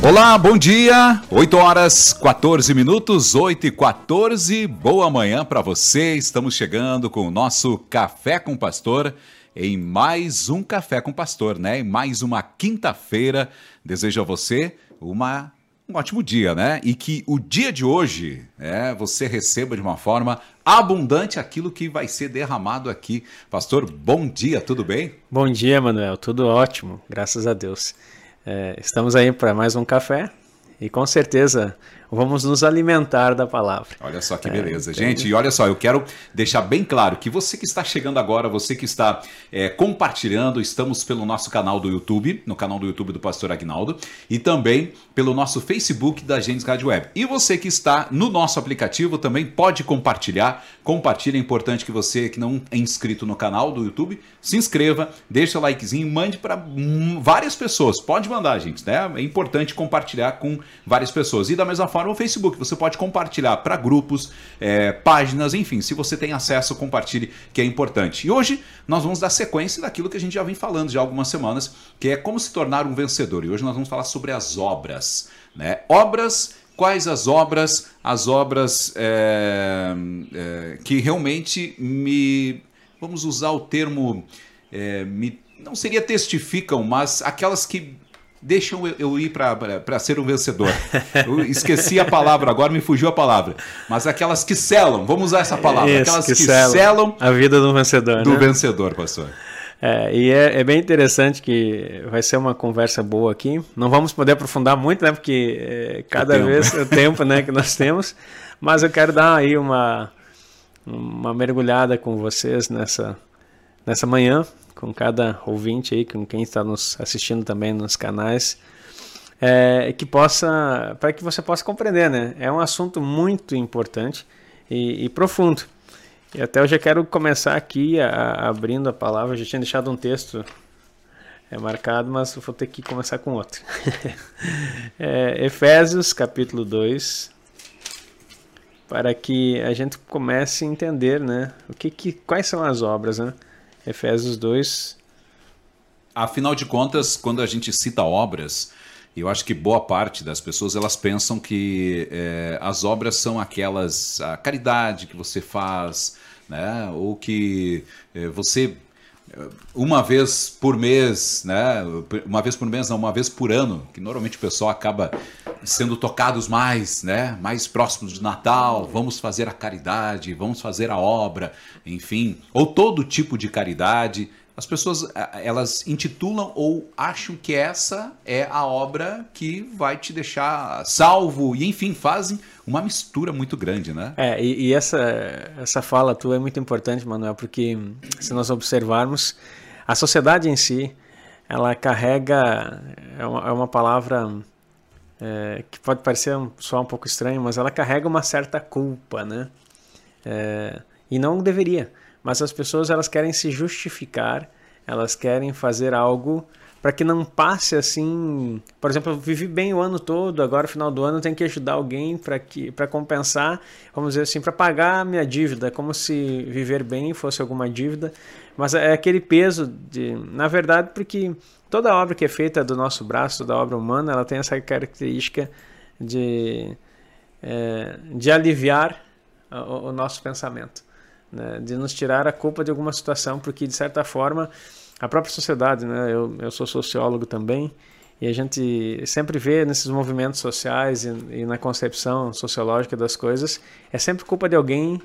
Olá, bom dia. 8 horas 14 minutos, 8 e 14. Boa manhã para você. Estamos chegando com o nosso Café com Pastor em mais um Café com Pastor, né? Em mais uma quinta-feira. Desejo a você uma um ótimo dia, né? E que o dia de hoje é, você receba de uma forma abundante aquilo que vai ser derramado aqui. Pastor, bom dia, tudo bem? Bom dia, Manuel, tudo ótimo, graças a Deus. É, estamos aí para mais um café e com certeza vamos nos alimentar da palavra. Olha só que beleza, é, gente. E olha só, eu quero deixar bem claro que você que está chegando agora, você que está é, compartilhando, estamos pelo nosso canal do YouTube, no canal do YouTube do Pastor Agnaldo, e também pelo nosso Facebook da Gênesis Rádio Web. E você que está no nosso aplicativo também pode compartilhar. Compartilha, é importante que você que não é inscrito no canal do YouTube, se inscreva, deixe seu likezinho e mande para várias pessoas. Pode mandar, gente, né? É importante compartilhar com várias pessoas. E da mesma forma, forma o Facebook. Você pode compartilhar para grupos, é, páginas, enfim. Se você tem acesso, compartilhe, que é importante. E hoje nós vamos dar sequência daquilo que a gente já vem falando já há algumas semanas, que é como se tornar um vencedor. E hoje nós vamos falar sobre as obras. Né? Obras quais as obras, as obras é, é, que realmente me. Vamos usar o termo. É, me, não seria testificam, mas aquelas que deixam eu, eu ir para ser um vencedor. Eu esqueci a palavra, agora me fugiu a palavra. Mas aquelas que selam, vamos usar essa palavra, Isso, aquelas que, que selam, selam, a vida do vencedor. Do né? vencedor, pastor. É, e é, é, bem interessante que vai ser uma conversa boa aqui. Não vamos poder aprofundar muito, né? Porque é, cada o vez o tempo né, que nós temos. Mas eu quero dar aí uma, uma mergulhada com vocês nessa, nessa manhã com cada ouvinte aí, com quem está nos assistindo também nos canais, é, que possa, para que você possa compreender, né? É um assunto muito importante e, e profundo. E até eu já quero começar aqui a, a, abrindo a palavra. Eu já tinha deixado um texto é, marcado, mas vou ter que começar com outro. é, Efésios capítulo 2, para que a gente comece a entender, né? O que, que quais são as obras, né? Efésios 2. Afinal de contas, quando a gente cita obras, eu acho que boa parte das pessoas elas pensam que é, as obras são aquelas a caridade que você faz, né? Ou que é, você uma vez por mês, né? Uma vez por mês, não, uma vez por ano, que normalmente o pessoal acaba sendo tocados mais, né? Mais próximos de Natal, vamos fazer a caridade, vamos fazer a obra, enfim, ou todo tipo de caridade. As pessoas elas intitulam ou acham que essa é a obra que vai te deixar salvo e enfim fazem uma mistura muito grande, né? É e, e essa essa fala tua é muito importante, Manuel, porque se nós observarmos a sociedade em si, ela carrega é uma, é uma palavra é, que pode parecer só um pouco estranho, mas ela carrega uma certa culpa, né? É, e não deveria. Mas as pessoas elas querem se justificar, elas querem fazer algo para que não passe assim. Por exemplo, eu vivi bem o ano todo, agora final do ano eu tenho que ajudar alguém para que para compensar, vamos dizer assim, para pagar a minha dívida, é como se viver bem fosse alguma dívida, mas é aquele peso de, na verdade, porque Toda obra que é feita do nosso braço, toda obra humana, ela tem essa característica de, é, de aliviar o, o nosso pensamento, né? de nos tirar a culpa de alguma situação, porque de certa forma a própria sociedade, né? eu, eu sou sociólogo também, e a gente sempre vê nesses movimentos sociais e, e na concepção sociológica das coisas, é sempre culpa de alguém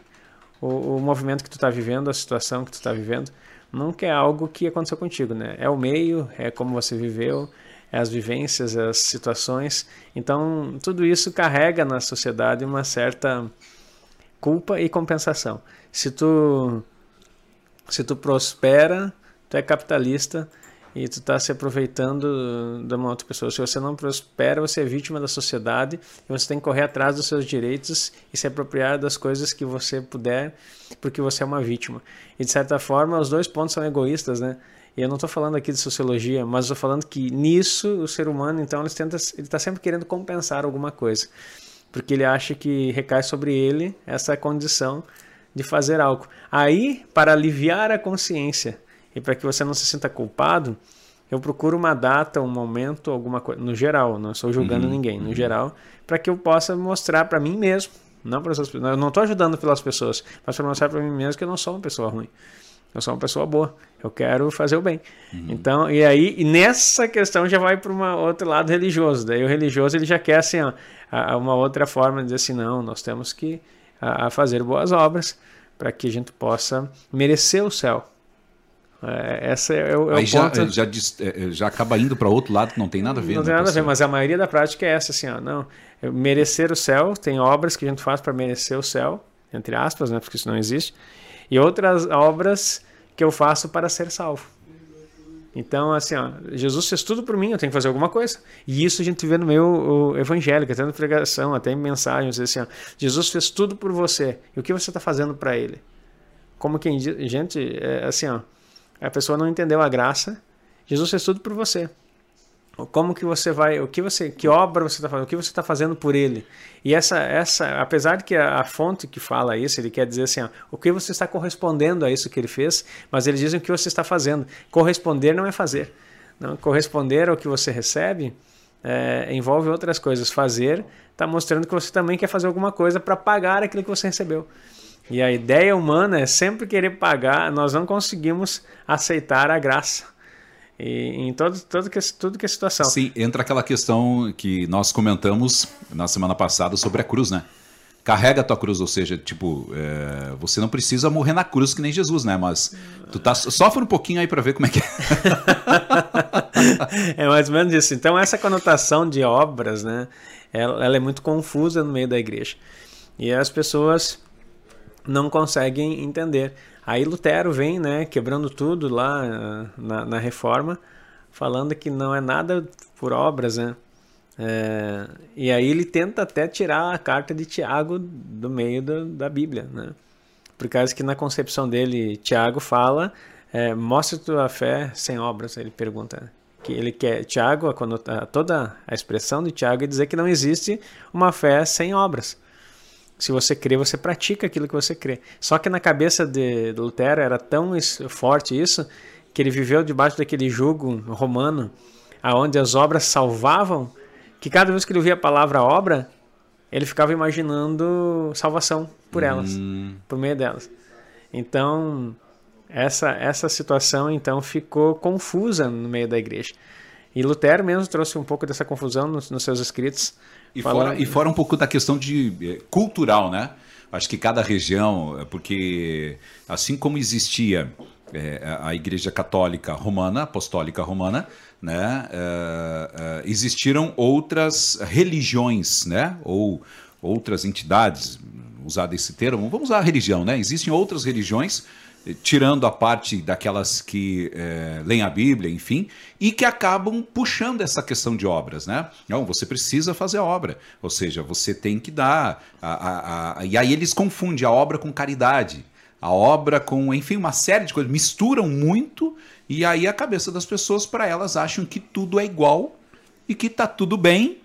o, o movimento que tu está vivendo, a situação que tu está vivendo nunca é algo que aconteceu contigo, né? É o meio, é como você viveu, é as vivências, as situações. Então, tudo isso carrega na sociedade uma certa culpa e compensação. Se tu se tu prospera, tu é capitalista, e tu está se aproveitando de uma outra pessoa. Se você não prospera, você é vítima da sociedade e você tem que correr atrás dos seus direitos e se apropriar das coisas que você puder, porque você é uma vítima. E de certa forma, os dois pontos são egoístas, né? E eu não estou falando aqui de sociologia, mas estou falando que nisso o ser humano, então, ele está sempre querendo compensar alguma coisa, porque ele acha que recai sobre ele essa condição de fazer algo. Aí, para aliviar a consciência e para que você não se sinta culpado, eu procuro uma data, um momento, alguma coisa, no geral, não estou julgando uhum, ninguém, no uhum. geral, para que eu possa mostrar para mim mesmo, não para essas pessoas. Eu não estou ajudando pelas pessoas, mas para mostrar para mim mesmo que eu não sou uma pessoa ruim. Eu sou uma pessoa boa. Eu quero fazer o bem. Uhum. Então, e aí, e nessa questão já vai para um outro lado religioso. Daí o religioso ele já quer assim, ó, uma outra forma de dizer assim, não, nós temos que a, a fazer boas obras para que a gente possa merecer o céu. É, essa é o, é Aí já, ponto. Já, é, já acaba indo para outro lado que não tem nada a ver. Não né, tem nada a ver, mas a maioria da prática é essa, assim, ó, não, merecer o céu, tem obras que a gente faz para merecer o céu, entre aspas, né, porque isso não existe, e outras obras que eu faço para ser salvo. Então, assim, ó, Jesus fez tudo por mim, eu tenho que fazer alguma coisa. E isso a gente vê no meu evangélico, até na pregação, até em mensagens, assim, ó, Jesus fez tudo por você. E o que você está fazendo para Ele? Como quem gente, é, assim, ó, a pessoa não entendeu a graça. Jesus fez tudo por você. Como que você vai, o que você, que obra você está fazendo, o que você está fazendo por ele? E essa, essa, apesar de que a, a, fonte que fala isso, ele quer dizer assim, ó, o que você está correspondendo a isso que ele fez, mas eles dizem o que você está fazendo. Corresponder não é fazer. Não, corresponder ao que você recebe é, envolve outras coisas. Fazer está mostrando que você também quer fazer alguma coisa para pagar aquilo que você recebeu. E a ideia humana é sempre querer pagar, nós não conseguimos aceitar a graça. E, em todo, todo que, tudo que é situação. Sim, entra aquela questão que nós comentamos na semana passada sobre a cruz, né? Carrega a tua cruz, ou seja, tipo, é, você não precisa morrer na cruz que nem Jesus, né? Mas tu tá, sofre um pouquinho aí para ver como é que é. é mais ou menos isso. Então, essa conotação de obras, né? Ela, ela é muito confusa no meio da igreja. E as pessoas não conseguem entender. Aí Lutero vem, né, quebrando tudo lá eh, na, na reforma, falando que não é nada por obras, né? É, e aí ele tenta até tirar a carta de Tiago do meio do, da Bíblia, né? Por causa que na concepção dele, Tiago fala, é, mostra tua fé sem obras, ele pergunta. Que ele quer, Tiago, toda a expressão de Tiago é dizer que não existe uma fé sem obras. Se você crê, você pratica aquilo que você crê. Só que na cabeça de Lutero era tão forte isso que ele viveu debaixo daquele jugo romano, aonde as obras salvavam, que cada vez que ele ouvia a palavra obra, ele ficava imaginando salvação por elas, hum. por meio delas. Então, essa essa situação então ficou confusa no meio da igreja. E Lutero mesmo trouxe um pouco dessa confusão nos, nos seus escritos. E fora, e fora um pouco da questão de eh, cultural, né? Acho que cada região, eh, porque assim como existia é, a Igreja Católica Romana, Apostólica Romana, né? Existiram outras religiões, né? Ou outras entidades, usar esse termo, vamos usar a religião, né? Existem outras religiões tirando a parte daquelas que é, leem a Bíblia, enfim, e que acabam puxando essa questão de obras, né? Não, você precisa fazer a obra, ou seja, você tem que dar. A, a, a, e aí eles confundem a obra com caridade, a obra com, enfim, uma série de coisas, misturam muito, e aí a cabeça das pessoas, para elas, acham que tudo é igual e que está tudo bem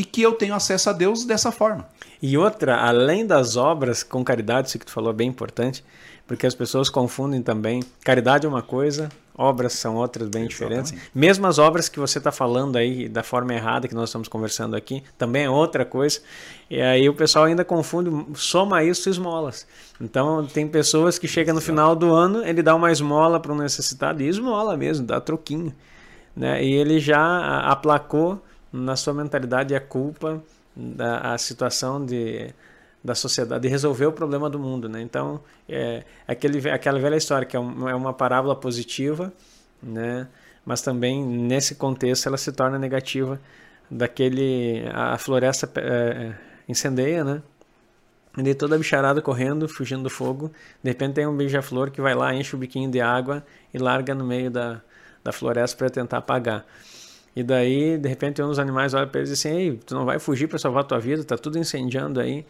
e que eu tenho acesso a Deus dessa forma. E outra, além das obras com caridade, isso que tu falou é bem importante, porque as pessoas confundem também. Caridade é uma coisa, obras são outras bem Exatamente. diferentes. Mesmo as obras que você está falando aí da forma errada que nós estamos conversando aqui, também é outra coisa. E aí o pessoal ainda confunde, soma isso esmolas. Então tem pessoas que chegam no final do ano, ele dá uma esmola para um necessitado, e esmola mesmo, dá troquinho. Né? E ele já aplacou na sua mentalidade a culpa da a situação de da sociedade, de resolver o problema do mundo. Né? Então, é aquele, aquela velha história, que é, é uma parábola positiva, né? mas também, nesse contexto, ela se torna negativa. Daquele, a floresta é, incendeia, né? E toda a bicharada correndo, fugindo do fogo. De repente tem um beija-flor que vai lá, enche o biquinho de água e larga no meio da, da floresta para tentar apagar. E daí, de repente, um dos animais olha para eles e diz assim: Ei, tu não vai fugir para salvar tua vida, tá tudo incendiando aí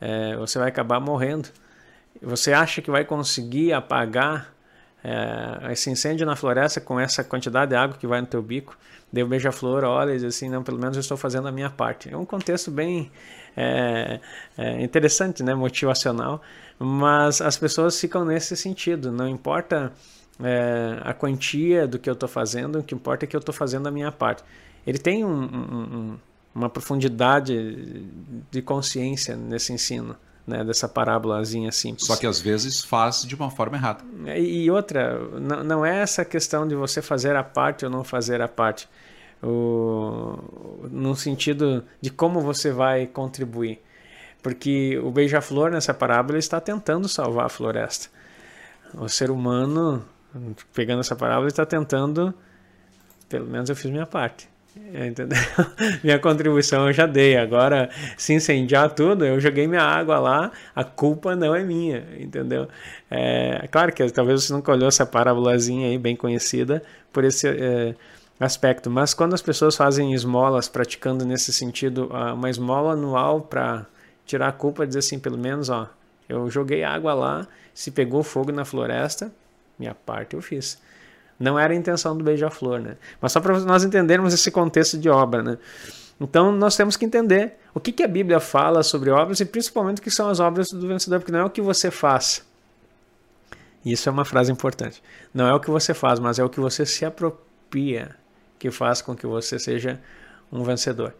é, você vai acabar morrendo. Você acha que vai conseguir apagar é, esse incêndio na floresta com essa quantidade de água que vai no teu bico? Deu beija-flor, olha e diz assim, não, pelo menos eu estou fazendo a minha parte. É um contexto bem é, é, interessante, né, motivacional, mas as pessoas ficam nesse sentido. Não importa é, a quantia do que eu estou fazendo, o que importa é que eu estou fazendo a minha parte. Ele tem um, um, uma profundidade de consciência nesse ensino. Né, dessa parábolazinha simples. Só que às vezes faz de uma forma errada. E outra, não, não é essa questão de você fazer a parte ou não fazer a parte, o, no sentido de como você vai contribuir. Porque o beija-flor nessa parábola está tentando salvar a floresta. O ser humano, pegando essa parábola, está tentando, pelo menos eu fiz minha parte. Entendeu? minha contribuição eu já dei. Agora, se incendiar tudo, eu joguei minha água lá, a culpa não é minha, entendeu? É, claro que talvez você nunca olhou essa parábolazinha aí, bem conhecida, por esse é, aspecto. Mas quando as pessoas fazem esmolas, praticando nesse sentido, uma esmola anual para tirar a culpa dizer assim, pelo menos, ó, eu joguei água lá, se pegou fogo na floresta, minha parte eu fiz. Não era a intenção do beija-flor, né? Mas só para nós entendermos esse contexto de obra, né? Então nós temos que entender o que, que a Bíblia fala sobre obras e principalmente o que são as obras do vencedor, porque não é o que você faz. Isso é uma frase importante. Não é o que você faz, mas é o que você se apropria que faz com que você seja um vencedor.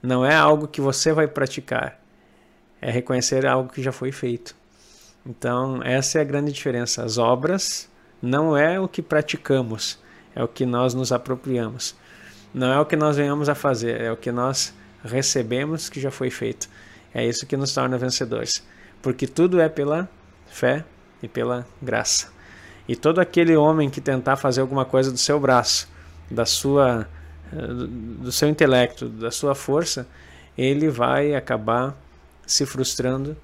Não é algo que você vai praticar, é reconhecer algo que já foi feito. Então, essa é a grande diferença. As obras não é o que praticamos, é o que nós nos apropriamos. Não é o que nós venhamos a fazer, é o que nós recebemos que já foi feito. É isso que nos torna vencedores. Porque tudo é pela fé e pela graça. E todo aquele homem que tentar fazer alguma coisa do seu braço, da sua do seu intelecto, da sua força, ele vai acabar se frustrando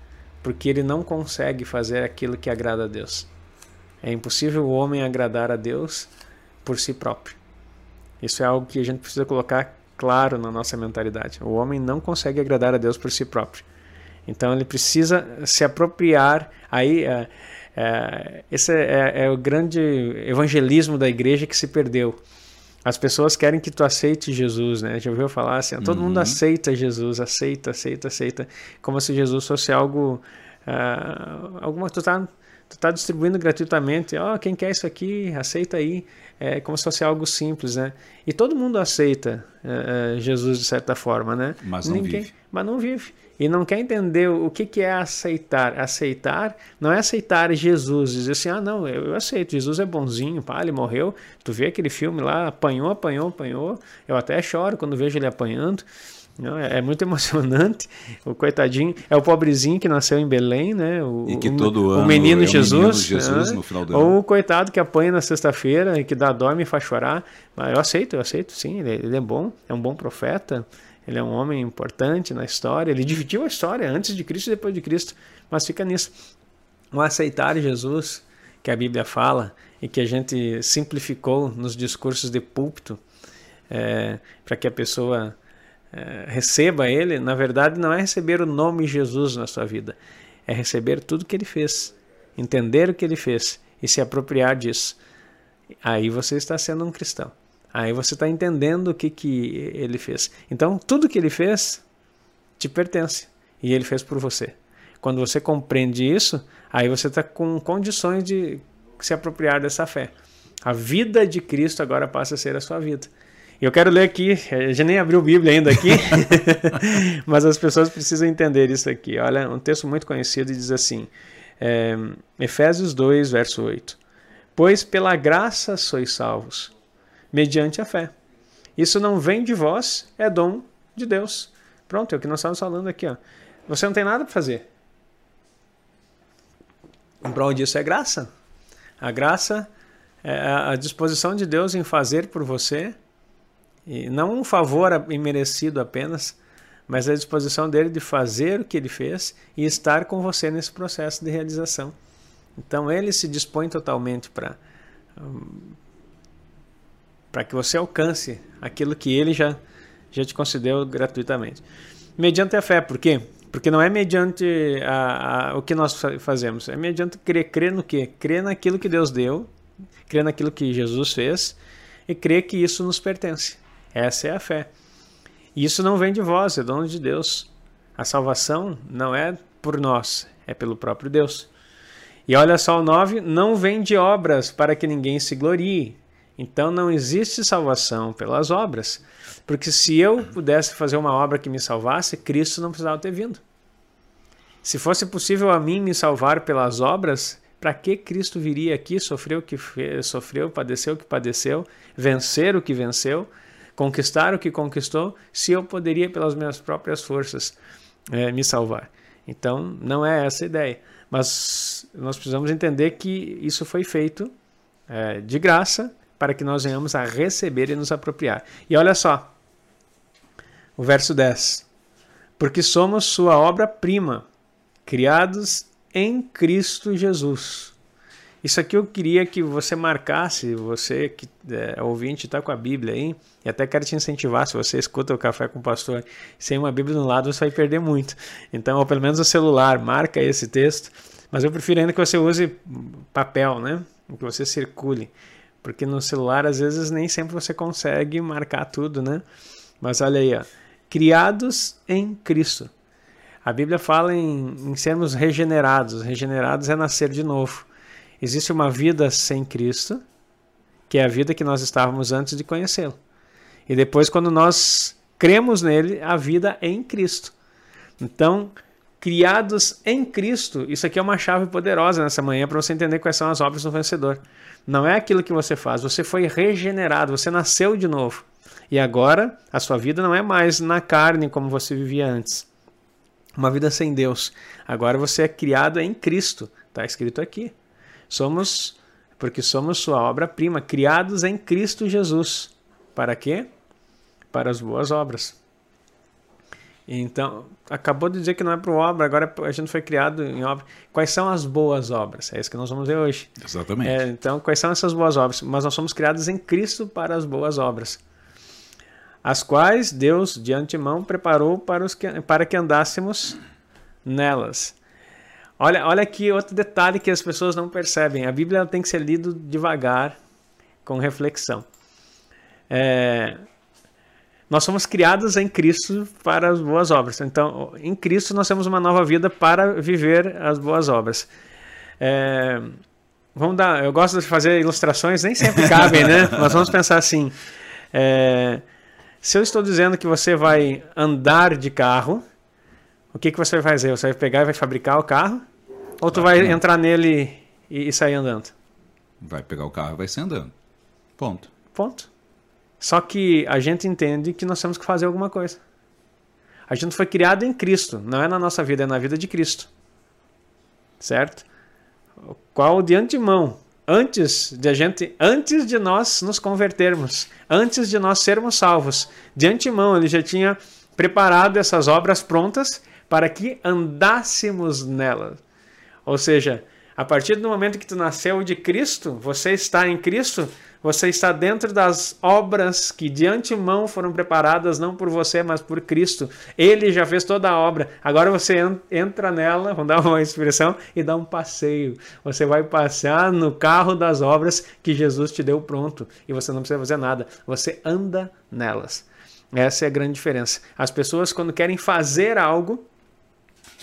porque ele não consegue fazer aquilo que agrada a Deus. É impossível o homem agradar a Deus por si próprio. Isso é algo que a gente precisa colocar claro na nossa mentalidade. O homem não consegue agradar a Deus por si próprio. Então ele precisa se apropriar. Aí é, é, esse é, é o grande evangelismo da igreja que se perdeu as pessoas querem que tu aceite Jesus, né? Já ouviu falar assim? Todo uhum. mundo aceita Jesus, aceita, aceita, aceita, como se Jesus fosse algo, uh, alguma tu tá, tu tá distribuindo gratuitamente. Ó, oh, quem quer isso aqui, aceita aí. É como se fosse algo simples, né? E todo mundo aceita uh, Jesus de certa forma, né? Mas não Ninguém, vive. Mas não vive e não quer entender o que, que é aceitar. Aceitar não é aceitar Jesus, dizer assim, ah, não, eu, eu aceito, Jesus é bonzinho, pá, ele morreu. Tu vê aquele filme lá, apanhou, apanhou, apanhou. Eu até choro quando vejo ele apanhando. Não, é, é, muito emocionante. O coitadinho é o pobrezinho que nasceu em Belém, né? O, e que todo o, ano o menino é Jesus, menino Jesus né? no final do ano. Ou o coitado que apanha na sexta-feira e que dá dorme e faz chorar. Mas eu aceito, eu aceito, sim. Ele, ele é bom, é um bom profeta. Ele é um homem importante na história. Ele dividiu a história antes de Cristo e depois de Cristo. Mas fica nisso. O aceitar Jesus, que a Bíblia fala e que a gente simplificou nos discursos de púlpito, é, para que a pessoa é, receba ele, na verdade não é receber o nome Jesus na sua vida, é receber tudo que ele fez, entender o que ele fez e se apropriar disso. Aí você está sendo um cristão. Aí você está entendendo o que, que ele fez. Então, tudo que ele fez te pertence. E ele fez por você. Quando você compreende isso, aí você está com condições de se apropriar dessa fé. A vida de Cristo agora passa a ser a sua vida. Eu quero ler aqui, a gente nem abriu a Bíblia ainda aqui, mas as pessoas precisam entender isso aqui. Olha, um texto muito conhecido diz assim, é, Efésios 2, verso 8. Pois pela graça sois salvos mediante a fé. Isso não vem de vós, é dom de Deus. Pronto, é o que nós estamos falando aqui. Ó. Você não tem nada para fazer. Em prol disso é graça. A graça é a disposição de Deus em fazer por você, e não um favor imerecido apenas, mas a disposição dele de fazer o que ele fez e estar com você nesse processo de realização. Então ele se dispõe totalmente para para que você alcance aquilo que ele já, já te concedeu gratuitamente. Mediante a fé, por quê? Porque não é mediante a, a, o que nós fazemos, é mediante crer. Crer no quê? Crer naquilo que Deus deu, crer naquilo que Jesus fez e crer que isso nos pertence. Essa é a fé. Isso não vem de vós, é dono de Deus. A salvação não é por nós, é pelo próprio Deus. E olha só o 9: não vem de obras para que ninguém se glorie. Então não existe salvação pelas obras. Porque se eu pudesse fazer uma obra que me salvasse, Cristo não precisava ter vindo. Se fosse possível a mim me salvar pelas obras, para que Cristo viria aqui, sofreu o que sofreu, padeceu o que padeceu, vencer o que venceu, conquistar o que conquistou, se eu poderia pelas minhas próprias forças é, me salvar? Então, não é essa a ideia. Mas nós precisamos entender que isso foi feito é, de graça para que nós venhamos a receber e nos apropriar. E olha só, o verso 10. Porque somos sua obra-prima, criados em Cristo Jesus. Isso aqui eu queria que você marcasse, você que é ouvinte está com a Bíblia aí, e até quero te incentivar, se você escuta o Café com o Pastor sem uma Bíblia no lado, você vai perder muito. Então, ou pelo menos o celular, marca esse texto, mas eu prefiro ainda que você use papel, né? Que você circule, porque no celular às vezes nem sempre você consegue marcar tudo, né? Mas olha aí, ó. criados em Cristo. A Bíblia fala em, em sermos regenerados. Regenerados é nascer de novo. Existe uma vida sem Cristo, que é a vida que nós estávamos antes de conhecê-lo. E depois, quando nós cremos nele, a vida é em Cristo. Então, criados em Cristo, isso aqui é uma chave poderosa nessa manhã para você entender quais são as obras do vencedor. Não é aquilo que você faz, você foi regenerado, você nasceu de novo. E agora a sua vida não é mais na carne como você vivia antes uma vida sem Deus. Agora você é criado em Cristo, está escrito aqui. Somos, porque somos sua obra-prima, criados em Cristo Jesus. Para quê? Para as boas obras. Então, acabou de dizer que não é para obra, agora a gente foi criado em obra. Quais são as boas obras? É isso que nós vamos ver hoje. Exatamente. É, então, quais são essas boas obras? Mas nós somos criados em Cristo para as boas obras as quais Deus de antemão preparou para, os que, para que andássemos nelas. Olha, olha aqui outro detalhe que as pessoas não percebem. A Bíblia tem que ser lida devagar, com reflexão. É, nós somos criados em Cristo para as boas obras. Então, em Cristo nós temos uma nova vida para viver as boas obras. É, vamos dar, eu gosto de fazer ilustrações, nem sempre cabem, né? Mas vamos pensar assim. É, se eu estou dizendo que você vai andar de carro, o que, que você vai fazer? Você vai pegar e vai fabricar o carro? Ou tu vai entrar nele e, e sair andando? Vai pegar o carro e vai sair andando. Ponto. Ponto. Só que a gente entende que nós temos que fazer alguma coisa. A gente foi criado em Cristo, não é na nossa vida, é na vida de Cristo. Certo? Qual de antemão antes de a gente, antes de nós nos convertermos, antes de nós sermos salvos, de antemão ele já tinha preparado essas obras prontas para que andássemos nelas. Ou seja, a partir do momento que tu nasceu de Cristo, você está em Cristo, você está dentro das obras que de antemão foram preparadas não por você, mas por Cristo. Ele já fez toda a obra. Agora você entra nela, vamos dar uma expressão, e dá um passeio. Você vai passear no carro das obras que Jesus te deu pronto. E você não precisa fazer nada. Você anda nelas. Essa é a grande diferença. As pessoas, quando querem fazer algo,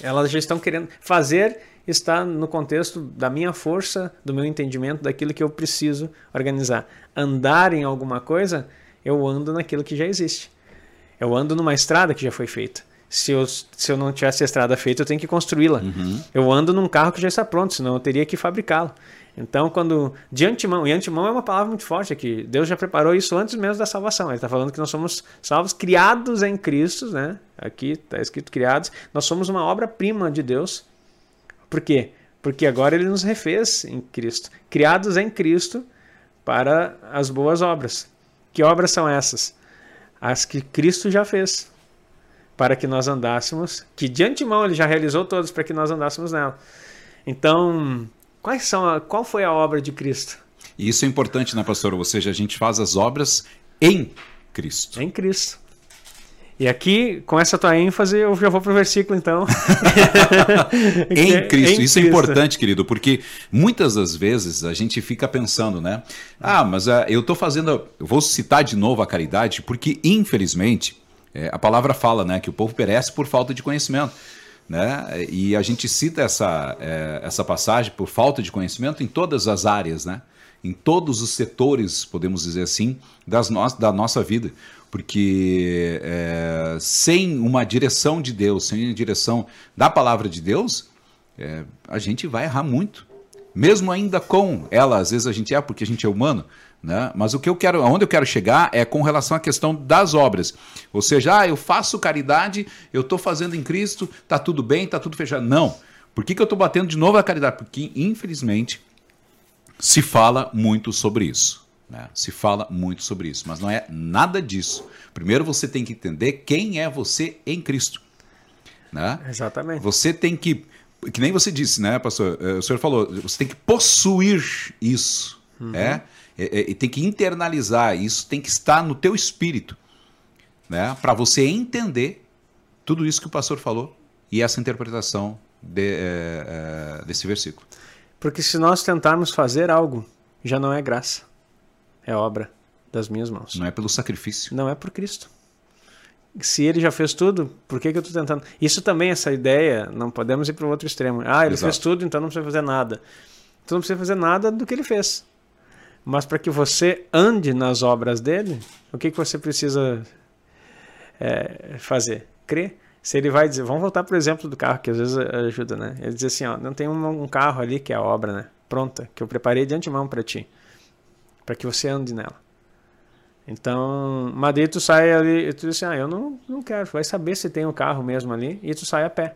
elas já estão querendo fazer está no contexto da minha força, do meu entendimento, daquilo que eu preciso organizar. Andar em alguma coisa, eu ando naquilo que já existe. Eu ando numa estrada que já foi feita. Se eu, se eu não tivesse a estrada feita, eu tenho que construí-la. Uhum. Eu ando num carro que já está pronto, senão eu teria que fabricá-lo. Então, quando de antemão, e antemão é uma palavra muito forte aqui, Deus já preparou isso antes mesmo da salvação. Ele está falando que nós somos salvos, criados em Cristo, né? Aqui está escrito criados. Nós somos uma obra-prima de Deus por quê? Porque agora ele nos refez em Cristo, criados em Cristo para as boas obras. Que obras são essas? As que Cristo já fez, para que nós andássemos, que de antemão ele já realizou todas para que nós andássemos nela. Então, quais são a, qual foi a obra de Cristo? E isso é importante, né, pastor? Ou seja, a gente faz as obras em Cristo. Em Cristo. E aqui, com essa tua ênfase, eu já vou para o versículo, então. em é Cristo. Em Isso é Cristo. é importante, querido, porque muitas das vezes a gente fica pensando, né? Ah, mas uh, eu estou fazendo. Eu vou citar de novo a caridade, porque, infelizmente, é, a palavra fala, né, que o povo perece por falta de conhecimento. Né? E a gente cita essa, é, essa passagem por falta de conhecimento em todas as áreas, né? em todos os setores, podemos dizer assim, das no da nossa vida. Porque é, sem uma direção de Deus, sem a direção da palavra de Deus, é, a gente vai errar muito. Mesmo ainda com ela, às vezes a gente é porque a gente é humano, né? Mas o que eu quero, aonde eu quero chegar é com relação à questão das obras. Ou seja, ah, eu faço caridade, eu estou fazendo em Cristo, tá tudo bem, tá tudo fechado. Não. Por que, que eu estou batendo de novo a caridade? Porque, infelizmente, se fala muito sobre isso. Né? Se fala muito sobre isso, mas não é nada disso. Primeiro você tem que entender quem é você em Cristo. Né? Exatamente. Você tem que, que nem você disse, né, pastor? Eh, o senhor falou, você tem que possuir isso. Uhum. É? É, é, tem que internalizar, isso tem que estar no teu espírito, né? Para você entender tudo isso que o pastor falou e essa interpretação de, é, é, desse versículo. Porque se nós tentarmos fazer algo, já não é graça, é obra das minhas mãos. Não é pelo sacrifício. Não é por Cristo. Se ele já fez tudo, por que, que eu estou tentando? Isso também, essa ideia, não podemos ir para o outro extremo. Ah, ele Exato. fez tudo, então não precisa fazer nada. Tu não precisa fazer nada do que ele fez. Mas para que você ande nas obras dele, o que, que você precisa é, fazer? Crer. Se ele vai dizer, vamos voltar para o exemplo do carro, que às vezes ajuda, né? Ele diz assim, ó, não tem um, um carro ali que é a obra, né? Pronta, que eu preparei de antemão para ti, para que você ande nela. Então, mas daí tu sai ali e tu diz assim, ah, eu não, não quero, vai saber se tem o um carro mesmo ali, e tu sai a pé.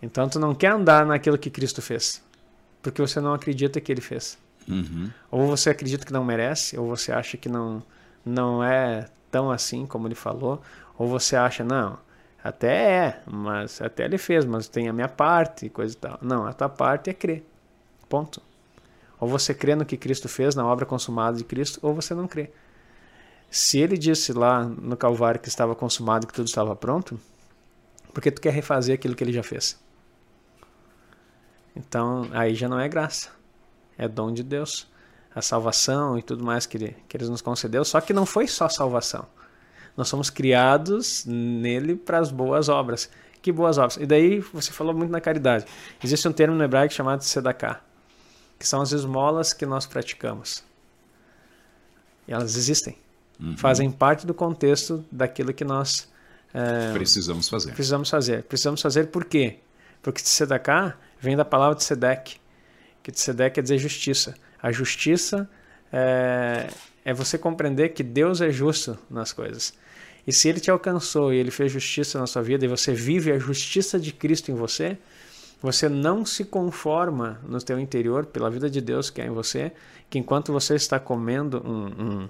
Então tu não quer andar naquilo que Cristo fez, porque você não acredita que ele fez. Uhum. Ou você acredita que não merece, ou você acha que não, não é tão assim como ele falou, ou você acha, não, até é, mas até ele fez, mas tem a minha parte e coisa e tal. Não, a tua parte é crer. Ponto. Ou você crê no que Cristo fez, na obra consumada de Cristo, ou você não crê. Se ele disse lá no Calvário que estava consumado, que tudo estava pronto, porque tu quer refazer aquilo que ele já fez. Então, aí já não é graça é dom de Deus. A salvação e tudo mais que ele, que ele nos concedeu. Só que não foi só salvação. Nós somos criados nele para as boas obras. Que boas obras. E daí você falou muito na caridade. Existe um termo no hebraico chamado sedaká, que são as esmolas que nós praticamos. E elas existem. Uhum. Fazem parte do contexto daquilo que nós é, precisamos fazer. Precisamos fazer. Precisamos fazer por quê? Porque sedaká vem da palavra de sedek, que tzedek quer dizer justiça. A justiça é, é você compreender que Deus é justo nas coisas. E se ele te alcançou e ele fez justiça na sua vida e você vive a justiça de Cristo em você, você não se conforma no teu interior pela vida de Deus que é em você, que enquanto você está comendo um, um,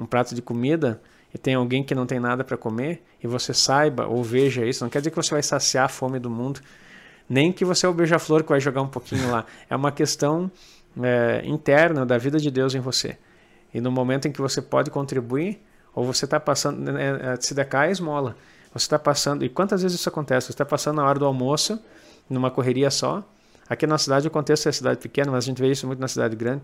um prato de comida e tem alguém que não tem nada para comer e você saiba ou veja isso, não quer dizer que você vai saciar a fome do mundo, nem que você é o beija-flor que vai jogar um pouquinho lá. É uma questão é, interna da vida de Deus em você. E no momento em que você pode contribuir, ou você está passando, né, é, se decai a esmola. Você está passando, e quantas vezes isso acontece? Você está passando na hora do almoço, numa correria só. Aqui na cidade o contexto é cidade pequena, mas a gente vê isso muito na cidade grande.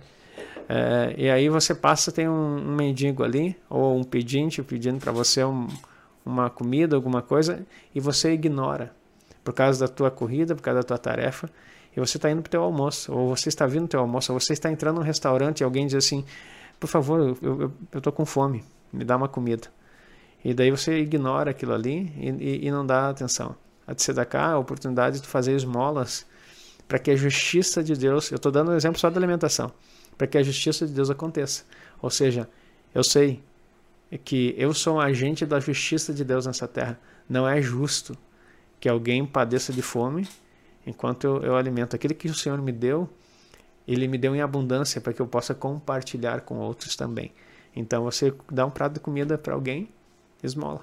É, e aí você passa, tem um, um, mendigo ali, ou um pedinte pedindo para você um, uma comida, alguma coisa, e você ignora por causa da tua corrida, por causa da tua tarefa, e você está indo para o teu almoço, ou você está vindo para o teu almoço, ou você está entrando num restaurante e alguém diz assim, por favor, eu estou com fome, me dá uma comida. E daí você ignora aquilo ali e, e, e não dá atenção. A tzedakah a oportunidade de fazer esmolas para que a justiça de Deus, eu estou dando um exemplo só da alimentação, para que a justiça de Deus aconteça. Ou seja, eu sei que eu sou um agente da justiça de Deus nessa terra. Não é justo que alguém padeça de fome enquanto eu, eu alimento. Aquilo que o Senhor me deu, Ele me deu em abundância para que eu possa compartilhar com outros também. Então você dá um prato de comida para alguém, esmola.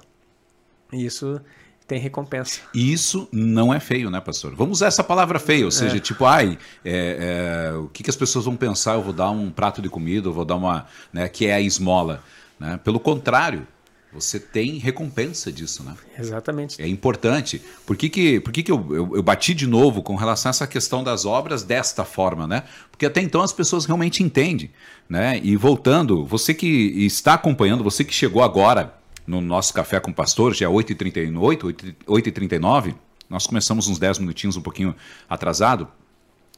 E isso tem recompensa. Isso não é feio, né, pastor? Vamos usar essa palavra feio, ou seja, é. tipo, ai, é, é, o que, que, as pessoas vão pensar? Eu vou dar um prato de comida, eu vou dar uma, né, que é a esmola. Né? Pelo contrário, você tem recompensa disso, né? Exatamente. É importante. Por que, que, por que, que eu, eu, eu, bati de novo com relação a essa questão das obras desta forma, né? Porque até então as pessoas realmente entendem, né? E voltando, você que está acompanhando, você que chegou agora no nosso Café com Pastor, já é 8h38, 8h39. Nós começamos uns 10 minutinhos um pouquinho atrasado.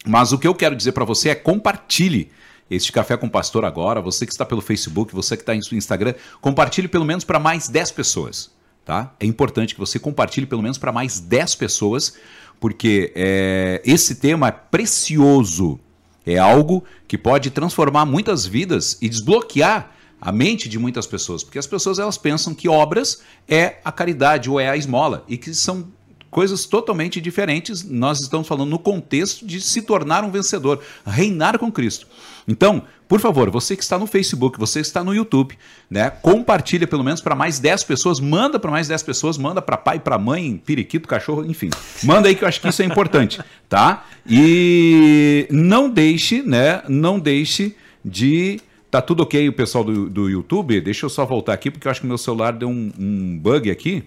Mas o que eu quero dizer para você é compartilhe este Café com Pastor agora. Você que está pelo Facebook, você que está no Instagram, compartilhe pelo menos para mais 10 pessoas. Tá? É importante que você compartilhe pelo menos para mais 10 pessoas, porque é, esse tema é precioso. É algo que pode transformar muitas vidas e desbloquear a mente de muitas pessoas, porque as pessoas elas pensam que obras é a caridade ou é a esmola e que são coisas totalmente diferentes. Nós estamos falando no contexto de se tornar um vencedor, reinar com Cristo. Então, por favor, você que está no Facebook, você que está no YouTube, né, compartilha pelo menos para mais 10 pessoas, manda para mais 10 pessoas, manda para pai, para mãe, periquito, cachorro, enfim. Manda aí que eu acho que isso é importante, tá? E não deixe, né, não deixe de Tá tudo ok o pessoal do, do YouTube? Deixa eu só voltar aqui, porque eu acho que meu celular deu um, um bug aqui.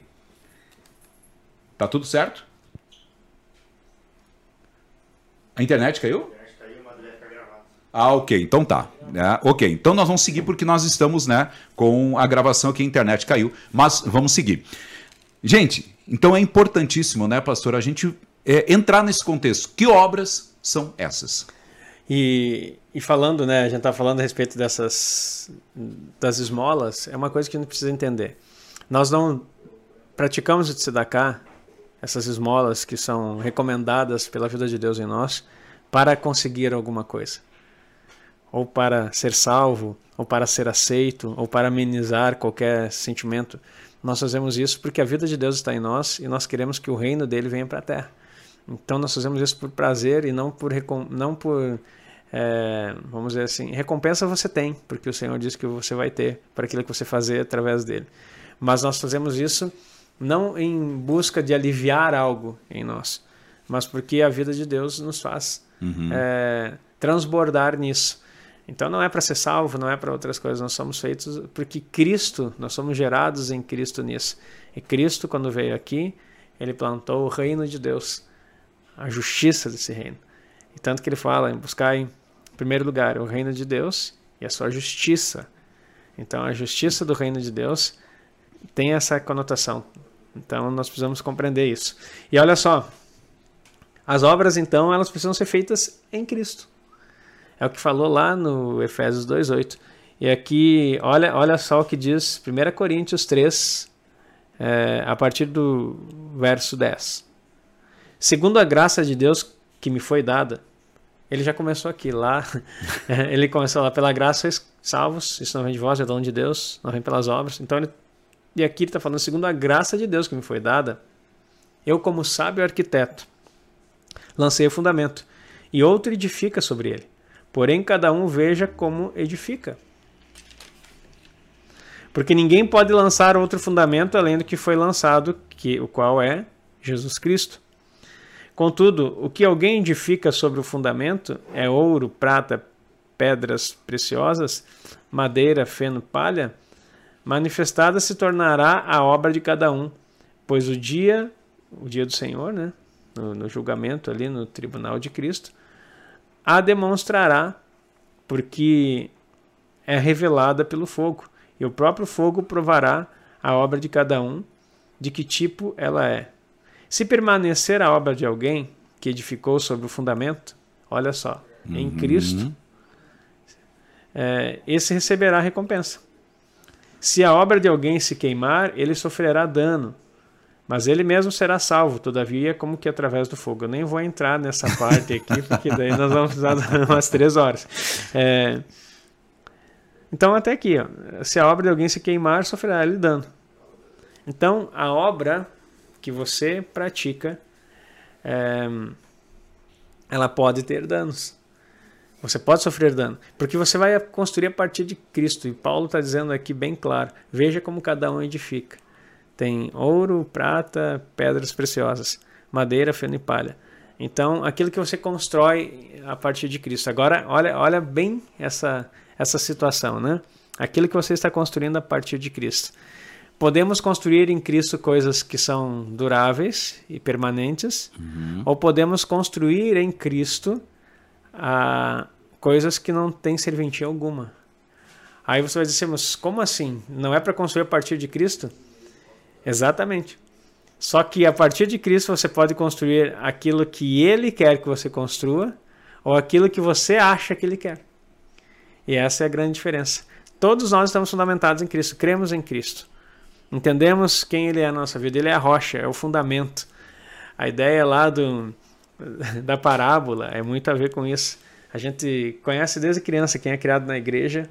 Tá tudo certo? A internet caiu? Ah, ok, então tá. É, ok, então nós vamos seguir porque nós estamos né, com a gravação aqui, a internet caiu, mas vamos seguir. Gente, então é importantíssimo, né, pastor, a gente é, entrar nesse contexto. Que obras são essas? E, e falando, né, a gente está falando a respeito dessas das esmolas, é uma coisa que a gente precisa entender. Nós não praticamos o tzedakah, essas esmolas que são recomendadas pela vida de Deus em nós, para conseguir alguma coisa. Ou para ser salvo, ou para ser aceito, ou para amenizar qualquer sentimento. Nós fazemos isso porque a vida de Deus está em nós e nós queremos que o reino dele venha para a terra. Então nós fazemos isso por prazer e não por, não por é, vamos dizer assim, recompensa você tem, porque o Senhor diz que você vai ter para aquilo que você fazer através dele. Mas nós fazemos isso não em busca de aliviar algo em nós, mas porque a vida de Deus nos faz uhum. é, transbordar nisso. Então não é para ser salvo, não é para outras coisas, nós somos feitos porque Cristo, nós somos gerados em Cristo nisso. E Cristo, quando veio aqui, ele plantou o reino de Deus, a justiça desse reino. E tanto que ele fala em buscar em primeiro lugar o reino de Deus e a sua justiça. Então a justiça do reino de Deus tem essa conotação. Então nós precisamos compreender isso. E olha só, as obras então elas precisam ser feitas em Cristo. É o que falou lá no Efésios 2:8. E aqui, olha, olha só o que diz 1 Coríntios 3, é, a partir do verso 10. Segundo a graça de Deus que me foi dada, ele já começou aqui, lá. ele começou lá pela graça, salvos. Isso não vem de vós, é dom de Deus, não vem pelas obras. Então, ele, e aqui ele está falando, segundo a graça de Deus que me foi dada, eu, como sábio arquiteto, lancei o fundamento, e outro edifica sobre ele. Porém, cada um veja como edifica. Porque ninguém pode lançar outro fundamento além do que foi lançado, que o qual é Jesus Cristo. Contudo, o que alguém edifica sobre o fundamento é ouro, prata, pedras preciosas, madeira, feno, palha, manifestada se tornará a obra de cada um, pois o dia, o dia do Senhor, né, no, no julgamento ali no tribunal de Cristo, a demonstrará, porque é revelada pelo fogo, e o próprio fogo provará a obra de cada um, de que tipo ela é. Se permanecer a obra de alguém que edificou sobre o fundamento, olha só, uhum. em Cristo, é, esse receberá recompensa. Se a obra de alguém se queimar, ele sofrerá dano, mas ele mesmo será salvo, todavia, como que através do fogo. Eu nem vou entrar nessa parte aqui, porque daí nós vamos precisar umas três horas. É, então, até aqui, ó, se a obra de alguém se queimar, sofrerá ele dano. Então, a obra que você pratica, é, ela pode ter danos. Você pode sofrer dano, porque você vai construir a partir de Cristo. E Paulo está dizendo aqui bem claro: veja como cada um edifica. Tem ouro, prata, pedras preciosas, madeira, feno e palha. Então, aquilo que você constrói a partir de Cristo. Agora, olha, olha bem essa, essa situação, né? Aquilo que você está construindo a partir de Cristo. Podemos construir em Cristo coisas que são duráveis e permanentes, uhum. ou podemos construir em Cristo ah, coisas que não têm serventia alguma. Aí você vai dizer, assim, mas como assim? Não é para construir a partir de Cristo? Exatamente. Só que a partir de Cristo você pode construir aquilo que Ele quer que você construa ou aquilo que você acha que Ele quer. E essa é a grande diferença. Todos nós estamos fundamentados em Cristo, cremos em Cristo. Entendemos quem Ele é na nossa vida. Ele é a rocha, é o fundamento. A ideia lá do, da parábola é muito a ver com isso. A gente conhece desde criança, quem é criado na igreja,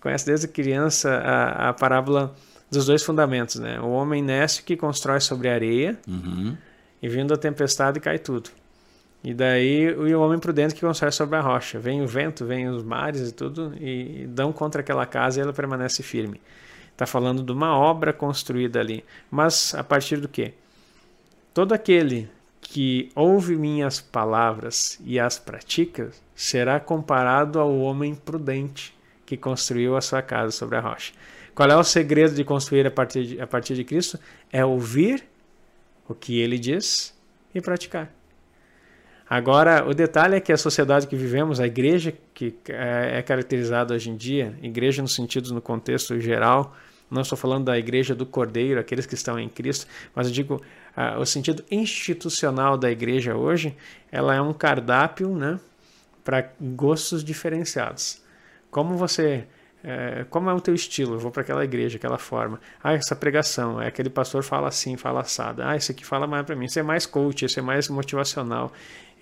conhece desde criança a, a parábola dos dois fundamentos, né? O homem nesce que constrói sobre a areia uhum. e vindo a tempestade cai tudo. E daí o homem prudente que constrói sobre a rocha. Vem o vento, vem os mares e tudo e dão contra aquela casa e ela permanece firme. Está falando de uma obra construída ali. Mas a partir do quê? Todo aquele que ouve minhas palavras e as pratica será comparado ao homem prudente que construiu a sua casa sobre a rocha. Qual é o segredo de construir a partir de, a partir de Cristo? É ouvir o que ele diz e praticar. Agora, o detalhe é que a sociedade que vivemos, a igreja que é, é caracterizada hoje em dia, igreja no sentido, no contexto geral, não estou falando da igreja do Cordeiro, aqueles que estão em Cristo, mas eu digo o sentido institucional da igreja hoje, ela é um cardápio né, para gostos diferenciados. Como você é, como é o teu estilo? Eu vou para aquela igreja, aquela forma. Ah, essa pregação, é aquele pastor fala assim, fala assado. Ah, esse aqui fala mais para mim. Esse é mais coach, esse é mais motivacional,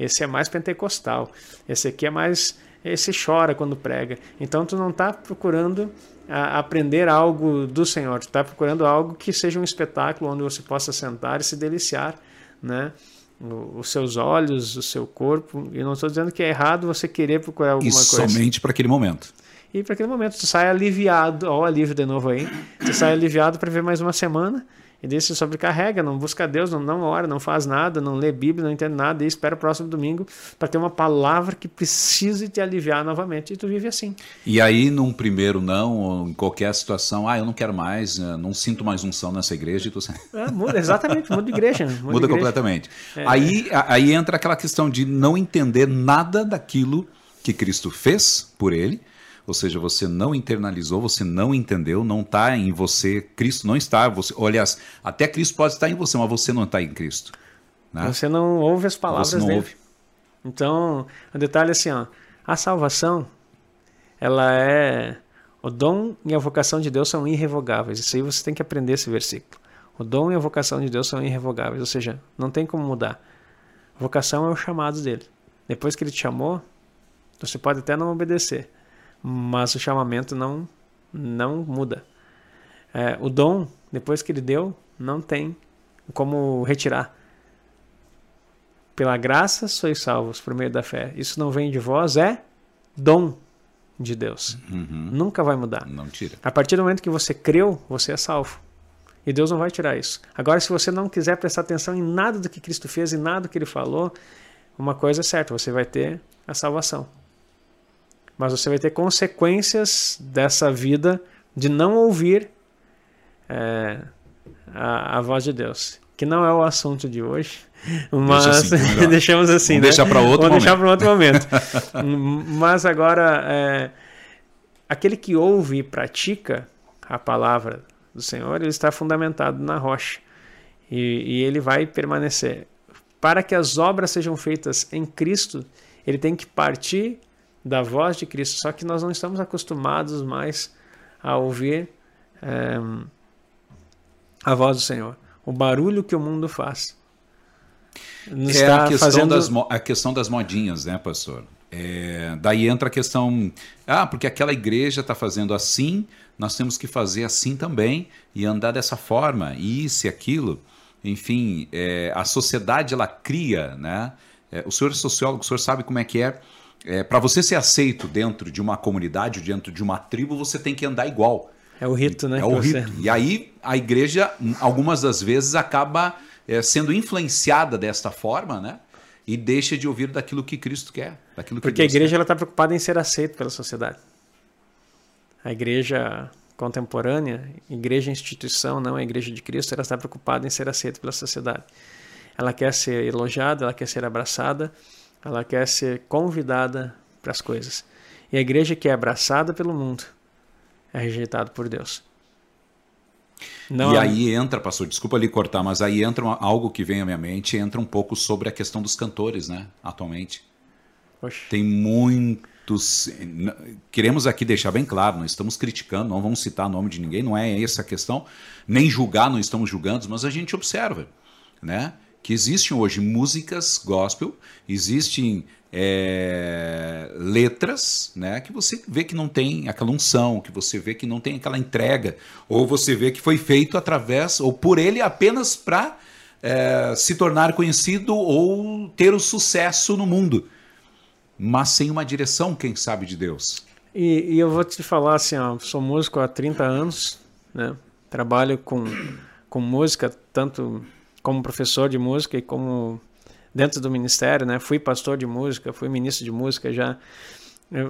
esse é mais pentecostal, esse aqui é mais. Esse chora quando prega. Então tu não está procurando aprender algo do Senhor, tu está procurando algo que seja um espetáculo onde você possa sentar e se deliciar, né? os seus olhos, o seu corpo. E não estou dizendo que é errado você querer procurar alguma e coisa. somente para aquele momento. E para aquele momento tu sai aliviado, ó, o alívio de novo aí. Tu sai aliviado para ver mais uma semana. E daí você sobrecarrega, não busca Deus, não, não ora, não faz nada, não lê Bíblia, não entende nada, e espera o próximo domingo para ter uma palavra que precise te aliviar novamente. E tu vive assim. E aí, num primeiro não, ou em qualquer situação, ah, eu não quero mais, eh, não sinto mais unção nessa igreja. E tu... é, muda, exatamente, muda de igreja. Muda, muda de igreja. completamente. É, aí, aí entra aquela questão de não entender nada daquilo que Cristo fez por ele ou seja, você não internalizou, você não entendeu, não está em você, Cristo não está, você, aliás, até Cristo pode estar em você, mas você não está em Cristo. Né? Você não ouve as palavras você não dele. Ouve. Então, o detalhe é assim, ó, a salvação, ela é o dom e a vocação de Deus são irrevogáveis. Isso aí você tem que aprender esse versículo. O dom e a vocação de Deus são irrevogáveis, ou seja, não tem como mudar. A vocação é o chamado dele. Depois que ele te chamou, você pode até não obedecer, mas o chamamento não, não muda. É, o dom, depois que ele deu, não tem como retirar. Pela graça sois salvos por meio da fé. Isso não vem de vós, é dom de Deus. Uhum. Nunca vai mudar. Não tira. A partir do momento que você creu, você é salvo. E Deus não vai tirar isso. Agora, se você não quiser prestar atenção em nada do que Cristo fez e nada do que ele falou, uma coisa é certa, você vai ter a salvação mas você vai ter consequências dessa vida de não ouvir é, a, a, voz de Deus. Que não é o assunto de hoje, mas Deixa assim, deixamos assim. Vamos né? deixar para outro Vamos deixar para outro momento. mas agora, é, aquele que ouve e pratica a palavra do Senhor, ele está fundamentado na rocha e, e ele vai permanecer. Para que as obras sejam feitas em Cristo, ele tem que partir da voz de Cristo, só que nós não estamos acostumados mais a ouvir é, a voz do Senhor, o barulho que o mundo faz. Nos é a questão, fazendo... das, a questão das modinhas, né, pastor? É, daí entra a questão, ah, porque aquela igreja está fazendo assim, nós temos que fazer assim também e andar dessa forma, isso e aquilo. Enfim, é, a sociedade ela cria, né? É, o senhor é sociólogo, o senhor sabe como é que é é, para você ser aceito dentro de uma comunidade, dentro de uma tribo, você tem que andar igual. É o rito, né? É o rito. Você... E aí a igreja, algumas das vezes, acaba é, sendo influenciada desta forma, né? E deixa de ouvir daquilo que Cristo quer. Daquilo que Porque Deus a igreja está preocupada em ser aceita pela sociedade. A igreja contemporânea, igreja instituição, não a igreja de Cristo, ela está preocupada em ser aceita pela sociedade. Ela quer ser elogiada, ela quer ser abraçada, ela quer ser convidada para as coisas. E a igreja que é abraçada pelo mundo, é rejeitado por Deus. Não, e aí entra, pastor, desculpa ali cortar, mas aí entra algo que vem à minha mente, entra um pouco sobre a questão dos cantores, né, atualmente. Oxe. Tem muitos. Queremos aqui deixar bem claro, não estamos criticando, não vamos citar nome de ninguém, não é essa a questão, nem julgar, não estamos julgando, mas a gente observa, né? Que existem hoje músicas gospel, existem é, letras, né, que você vê que não tem aquela unção, que você vê que não tem aquela entrega, ou você vê que foi feito através ou por ele apenas para é, se tornar conhecido ou ter o sucesso no mundo, mas sem uma direção, quem sabe, de Deus. E, e eu vou te falar assim, ó, sou músico há 30 anos, né? trabalho com, com música, tanto como professor de música e como dentro do ministério, né? Fui pastor de música, fui ministro de música já.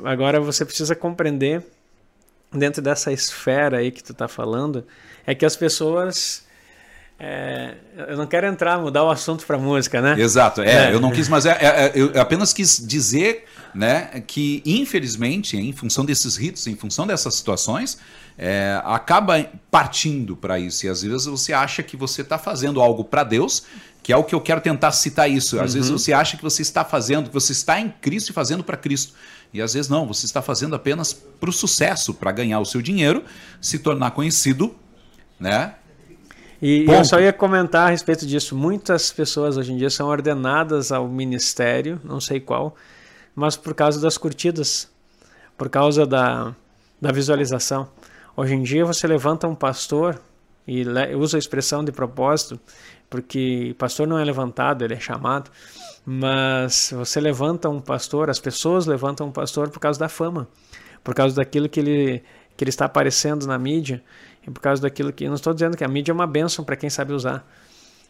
Agora você precisa compreender dentro dessa esfera aí que tu está falando, é que as pessoas é, eu não quero entrar, mudar o assunto para música, né? Exato, é, é, eu não quis, mas é, é, é, eu apenas quis dizer né, que, infelizmente, em função desses ritos, em função dessas situações, é, acaba partindo para isso. E às vezes você acha que você está fazendo algo para Deus que é o que eu quero tentar citar isso. Às uhum. vezes você acha que você está fazendo, que você está em Cristo e fazendo para Cristo. E às vezes não, você está fazendo apenas para o sucesso, para ganhar o seu dinheiro, se tornar conhecido, né? E Ponto. eu só ia comentar a respeito disso. Muitas pessoas hoje em dia são ordenadas ao ministério, não sei qual, mas por causa das curtidas, por causa da, da visualização. Hoje em dia você levanta um pastor e usa a expressão de propósito, porque pastor não é levantado, ele é chamado. Mas você levanta um pastor, as pessoas levantam um pastor por causa da fama, por causa daquilo que ele, que ele está aparecendo na mídia, e por causa daquilo que. Não estou dizendo que a mídia é uma bênção para quem sabe usar,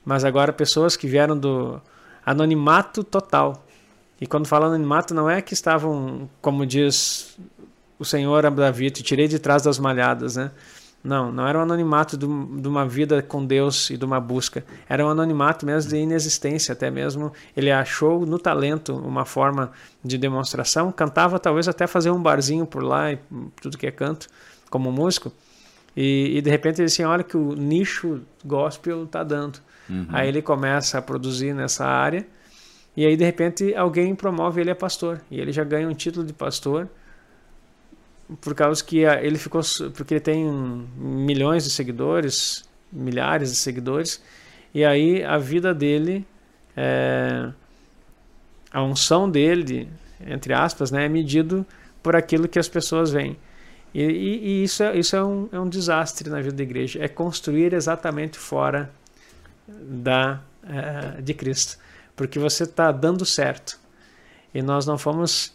mas agora pessoas que vieram do anonimato total. E quando falo anonimato, não é que estavam, como diz o Senhor Davi, te tirei de trás das malhadas, né? Não, não era um anonimato de, uma vida com Deus e de uma busca. Era um anonimato mesmo de inexistência, até mesmo ele achou no talento uma forma de demonstração. Cantava talvez até fazer um barzinho por lá, e tudo que é canto, como músico. E, e de repente ele assim, olha que o nicho gospel está dando. Uhum. Aí ele começa a produzir nessa área. E aí de repente alguém promove ele a pastor. E ele já ganha um título de pastor por causa que ele ficou porque ele tem milhões de seguidores, milhares de seguidores, e aí a vida dele, é, a unção dele, entre aspas, né, é medido por aquilo que as pessoas veem. E, e, e isso, é, isso é, um, é um desastre na vida da igreja, é construir exatamente fora da é, de Cristo, porque você está dando certo e nós não fomos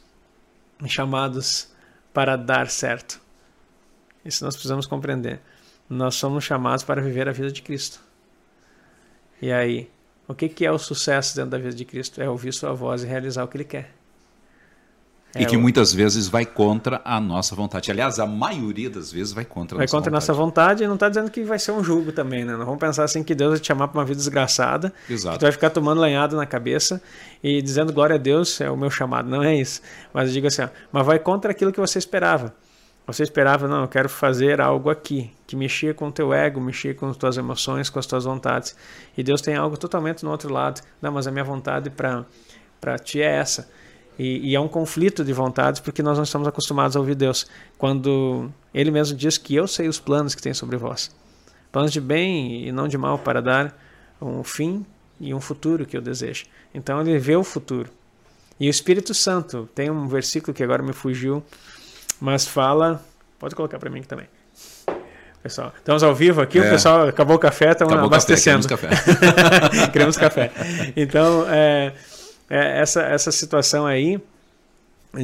chamados para dar certo. Isso nós precisamos compreender. Nós somos chamados para viver a vida de Cristo. E aí, o que, que é o sucesso dentro da vida de Cristo? É ouvir Sua voz e realizar o que Ele quer. É e que muitas vezes vai contra a nossa vontade. Aliás, a maioria das vezes vai contra a vai nossa contra vontade. a nossa vontade e não está dizendo que vai ser um julgo também, né? Não vamos pensar assim que Deus vai te chamar para uma vida desgraçada, Exato. que tu vai ficar tomando lanhado na cabeça e dizendo glória a Deus é o meu chamado. Não é isso. Mas eu digo assim, ó, mas vai contra aquilo que você esperava. Você esperava, não, eu quero fazer algo aqui que mexia com o teu ego, mexia com as tuas emoções, com as tuas vontades. E Deus tem algo totalmente no outro lado. Não, mas a minha vontade para ti é essa. E, e, é um conflito de vontades porque nós não estamos acostumados a ouvir Deus. Quando Ele mesmo diz que eu sei os planos que tem sobre vós planos de bem e não de mal para dar um fim e um futuro que eu desejo. Então Ele vê o futuro. E o Espírito Santo, tem um versículo que agora me fugiu, mas fala. Pode colocar para mim aqui também. Pessoal, estamos ao vivo aqui, é. o pessoal acabou o café, estamos abastecendo. Café, queremos café. queremos café. Então, é, é, essa, essa situação aí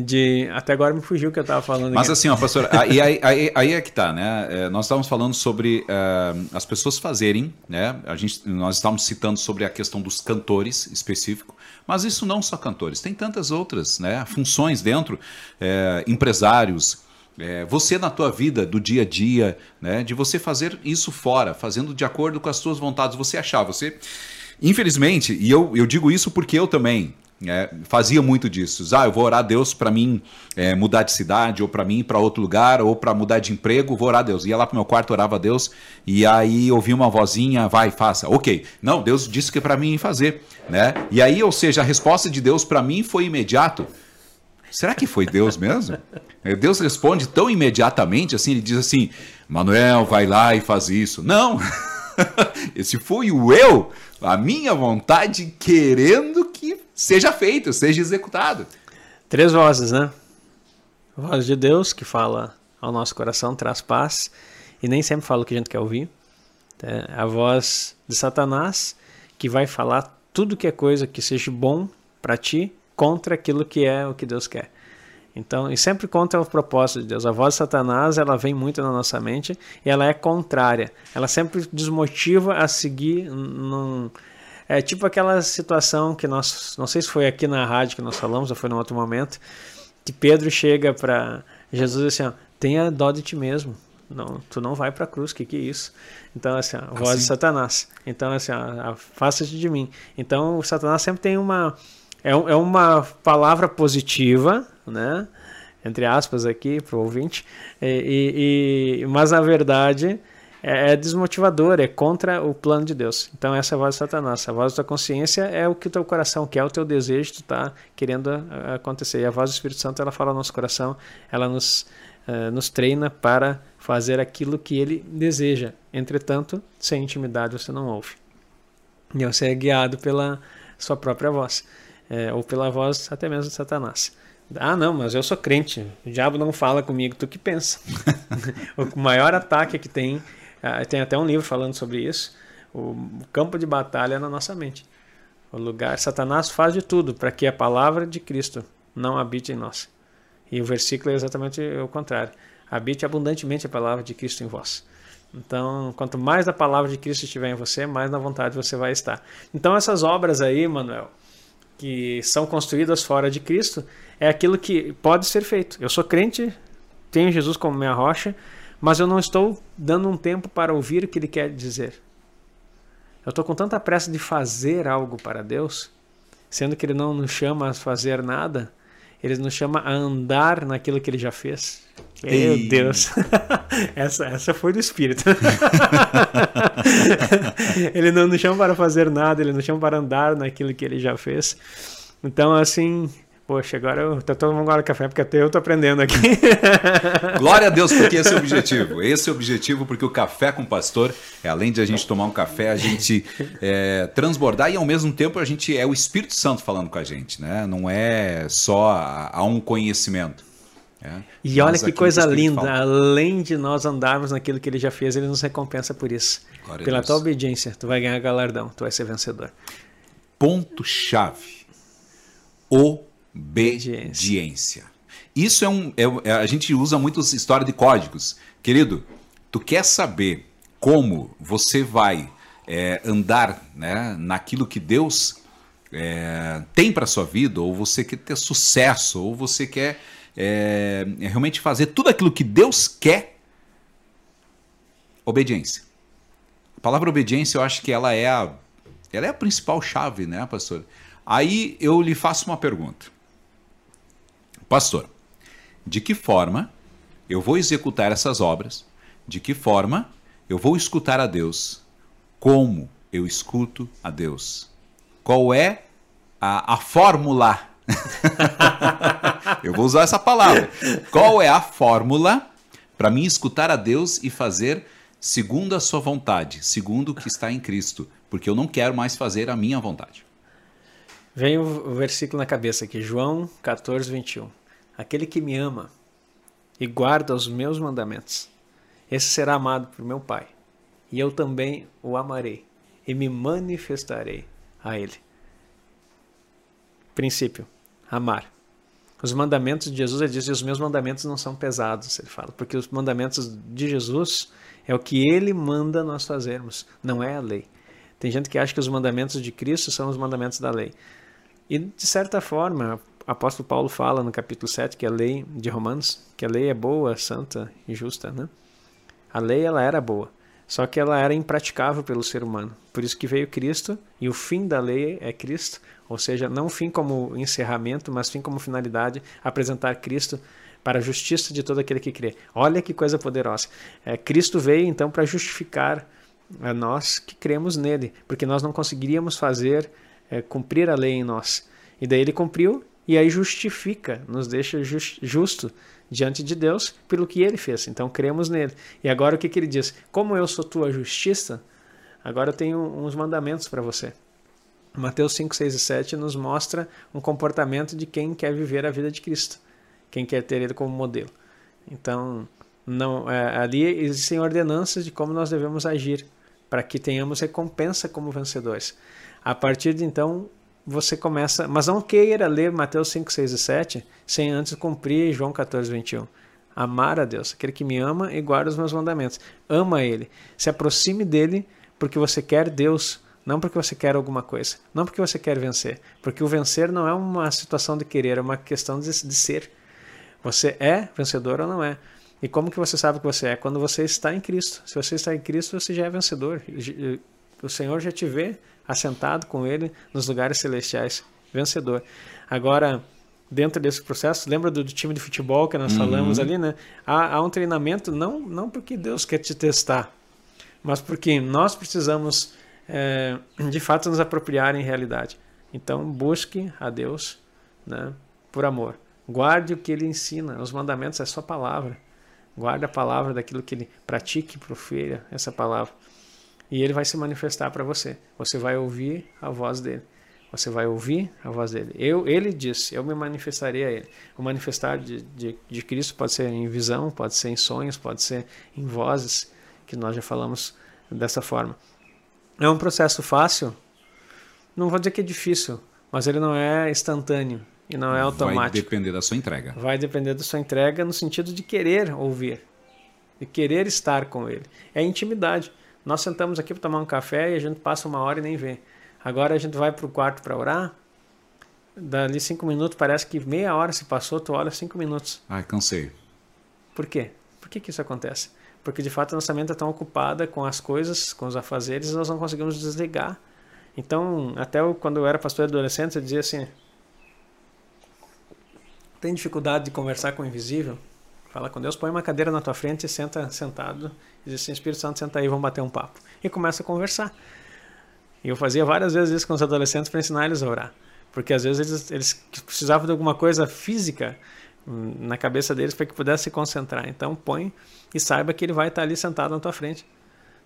de até agora me fugiu o que eu estava falando. Mas aqui. assim, ó, pastor, aí, aí, aí, aí, é que tá, né? É, nós estávamos falando sobre uh, as pessoas fazerem, né? A gente, nós estávamos citando sobre a questão dos cantores específico, mas isso não só cantores, tem tantas outras, né? Funções dentro, é, empresários. É, você na tua vida do dia a dia, né? De você fazer isso fora, fazendo de acordo com as suas vontades, você achar, você Infelizmente, e eu, eu digo isso porque eu também, é, fazia muito disso. Ah, eu vou orar a Deus para mim é, mudar de cidade, ou para mim ir para outro lugar, ou para mudar de emprego, vou orar a Deus. Ia lá pro meu quarto, orava a Deus, e aí ouvia uma vozinha, vai, faça. Ok, não, Deus disse que é para mim fazer. Né? E aí, ou seja, a resposta de Deus para mim foi imediato. Será que foi Deus mesmo? Deus responde tão imediatamente assim, ele diz assim: Manuel, vai lá e faz isso. Não! Esse foi o eu, a minha vontade, querendo que seja feito, seja executado. Três vozes, né? Voz de Deus, que fala ao nosso coração, traz paz, e nem sempre fala o que a gente quer ouvir. É a voz de Satanás, que vai falar tudo que é coisa que seja bom para ti, contra aquilo que é o que Deus quer. Então, e sempre contra o propósito de Deus. A voz de Satanás, ela vem muito na nossa mente e ela é contrária. Ela sempre desmotiva a seguir num, é tipo aquela situação que nós, não sei se foi aqui na rádio que nós falamos ou foi num outro momento, que Pedro chega para Jesus assim, ó, tenha dó de ti mesmo. Não, tu não vai para a cruz, que que é isso? Então assim, a voz assim? de Satanás. Então assim, afasta-te de mim. Então o Satanás sempre tem uma é, é uma palavra positiva, né? Entre aspas aqui para o ouvinte, e, e, mas na verdade é, é desmotivador, é contra o plano de Deus. Então essa é a voz de Satanás. A voz da consciência é o que o teu coração quer, o teu desejo, tu está querendo acontecer. E a voz do Espírito Santo, ela fala no nosso coração, ela nos, uh, nos treina para fazer aquilo que ele deseja. Entretanto, sem intimidade você não ouve. E você é guiado pela sua própria voz é, ou pela voz até mesmo de Satanás. Ah, não, mas eu sou crente. O diabo não fala comigo, tu que pensa. o maior ataque que tem, ah, tem até um livro falando sobre isso. O campo de batalha é na nossa mente. O lugar, Satanás faz de tudo para que a palavra de Cristo não habite em nós. E o versículo é exatamente o contrário. Habite abundantemente a palavra de Cristo em vós. Então, quanto mais a palavra de Cristo estiver em você, mais na vontade você vai estar. Então, essas obras aí, Manuel, que são construídas fora de Cristo, é aquilo que pode ser feito. Eu sou crente, tenho Jesus como minha rocha, mas eu não estou dando um tempo para ouvir o que ele quer dizer. Eu estou com tanta pressa de fazer algo para Deus, sendo que ele não nos chama a fazer nada, ele nos chama a andar naquilo que ele já fez. Meu Deus. essa, essa foi do Espírito. ele não nos chama para fazer nada, ele nos chama para andar naquilo que ele já fez. Então, assim, Poxa, agora eu tô tomando agora café porque até eu tô aprendendo aqui. Glória a Deus, porque esse é o objetivo. Esse é o objetivo, porque o café com o pastor, é, além de a gente tomar um café, a gente é, transbordar e ao mesmo tempo a gente é o Espírito Santo falando com a gente, né? Não é só a, a um conhecimento. É. E olha que coisa linda, fala. além de nós andarmos naquilo que ele já fez, ele nos recompensa por isso. Glória Pela tua obediência, tu vai ganhar galardão, tu vai ser vencedor. Ponto-chave. Obediência. Isso é um. É, é, a gente usa muito história de códigos. Querido, tu quer saber como você vai é, andar né, naquilo que Deus é, tem para sua vida, ou você quer ter sucesso, ou você quer é, é realmente fazer tudo aquilo que Deus quer, obediência. A palavra obediência, eu acho que ela é a, ela é a principal chave, né, pastor? Aí eu lhe faço uma pergunta. Pastor, de que forma eu vou executar essas obras? De que forma eu vou escutar a Deus? Como eu escuto a Deus? Qual é a, a fórmula eu vou usar essa palavra. Qual é a fórmula para mim escutar a Deus e fazer segundo a sua vontade, segundo o que está em Cristo? Porque eu não quero mais fazer a minha vontade. Vem o versículo na cabeça aqui, João 14, 21. Aquele que me ama e guarda os meus mandamentos, esse será amado por meu Pai, e eu também o amarei e me manifestarei a ele. Princípio amar. Os mandamentos de Jesus, ele diz, os meus mandamentos não são pesados, ele fala, porque os mandamentos de Jesus é o que ele manda nós fazermos, não é a lei. Tem gente que acha que os mandamentos de Cristo são os mandamentos da lei. E, de certa forma, o apóstolo Paulo fala no capítulo 7 que a lei de Romanos, que a lei é boa, santa e justa, né? A lei, ela era boa, Só que ela era impraticável pelo ser humano. Por isso que veio Cristo e o fim da lei é Cristo, ou seja, não fim como encerramento, mas fim como finalidade, apresentar Cristo para a justiça de todo aquele que crê. Olha que coisa poderosa. É, Cristo veio então para justificar a nós que cremos nele, porque nós não conseguiríamos fazer é, cumprir a lei em nós. E daí ele cumpriu e aí justifica, nos deixa just, justo diante de Deus pelo que ele fez. Então cremos nele. E agora o que, que ele diz? Como eu sou tua justiça, agora eu tenho uns mandamentos para você. Mateus 5, 6 e 7 nos mostra um comportamento de quem quer viver a vida de Cristo, quem quer ter ele como modelo. Então, não, é, ali existem ordenanças de como nós devemos agir para que tenhamos recompensa como vencedores. A partir de então, você começa. Mas não queira ler Mateus 5, 6 e 7 sem antes cumprir João 14, 21. Amar a Deus, aquele que me ama e guarda os meus mandamentos. Ama Ele. Se aproxime dele porque você quer Deus, não porque você quer alguma coisa. Não porque você quer vencer. Porque o vencer não é uma situação de querer, é uma questão de, de ser. Você é vencedor ou não é. E como que você sabe que você é? Quando você está em Cristo. Se você está em Cristo, você já é vencedor. O Senhor já te vê assentado com Ele nos lugares celestiais, vencedor. Agora, dentro desse processo, lembra do, do time de futebol que nós uhum. falamos ali, né? Há, há, um treinamento, não, não porque Deus quer te testar, mas porque nós precisamos, é, de fato, nos apropriar em realidade. Então, busque a Deus né, por amor. Guarde o que Ele ensina, os mandamentos é só palavra. Guarde a palavra daquilo que Ele pratique, profira essa palavra e ele vai se manifestar para você. Você vai ouvir a voz dele. Você vai ouvir a voz dele. Eu, ele disse, eu me manifestarei a ele. O manifestar de, de, de Cristo pode ser em visão, pode ser em sonhos, pode ser em vozes, que nós já falamos dessa forma. É um processo fácil? Não vou dizer que é difícil, mas ele não é instantâneo e não é automático. Vai depender da sua entrega. Vai depender da sua entrega no sentido de querer ouvir, de querer estar com ele. É intimidade. Nós sentamos aqui para tomar um café e a gente passa uma hora e nem vê. Agora a gente vai para o quarto para orar. Dali cinco minutos, parece que meia hora se passou, tu olha cinco minutos. Ai, cansei. Por quê? Por que, que isso acontece? Porque de fato a nossa mente é tão ocupada com as coisas, com os afazeres, nós não conseguimos desligar. Então, até eu, quando eu era pastor adolescente, eu dizia assim: tem dificuldade de conversar com o invisível? Fala com Deus, põe uma cadeira na tua frente e senta sentado. Diz assim, Espírito Santo, senta aí, vamos bater um papo. E começa a conversar. E eu fazia várias vezes isso com os adolescentes para ensinar eles a orar. Porque às vezes eles, eles precisavam de alguma coisa física hum, na cabeça deles para que pudesse se concentrar. Então põe e saiba que ele vai estar ali sentado na tua frente.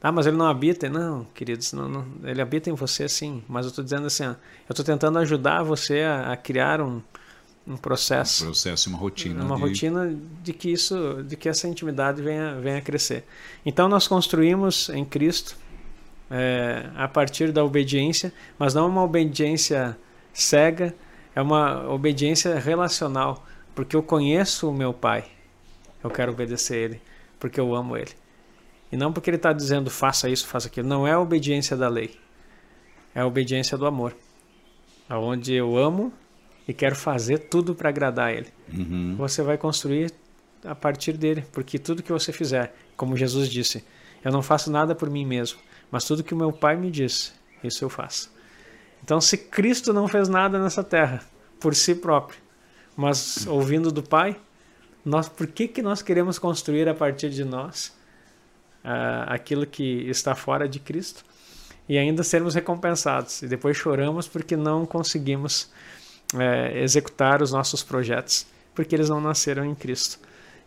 Ah, mas ele não habita? Não, queridos, não, não, ele habita em você sim. Mas eu estou dizendo assim, ó, eu estou tentando ajudar você a, a criar um, um processo, um processo, uma rotina, uma de... rotina de que isso, de que essa intimidade venha, venha a crescer. Então nós construímos em Cristo é, a partir da obediência, mas não uma obediência cega, é uma obediência relacional, porque eu conheço o meu Pai, eu quero obedecer Ele, porque eu amo Ele, e não porque Ele está dizendo faça isso, faça aquilo. Não é a obediência da lei, é a obediência do amor, aonde eu amo e quero fazer tudo para agradar Ele. Uhum. Você vai construir a partir dele, porque tudo que você fizer, como Jesus disse, eu não faço nada por mim mesmo, mas tudo que o meu Pai me diz, isso eu faço. Então, se Cristo não fez nada nessa terra por si próprio, mas ouvindo do Pai, nós, por que, que nós queremos construir a partir de nós uh, aquilo que está fora de Cristo e ainda sermos recompensados? E depois choramos porque não conseguimos é, executar os nossos projetos, porque eles não nasceram em Cristo.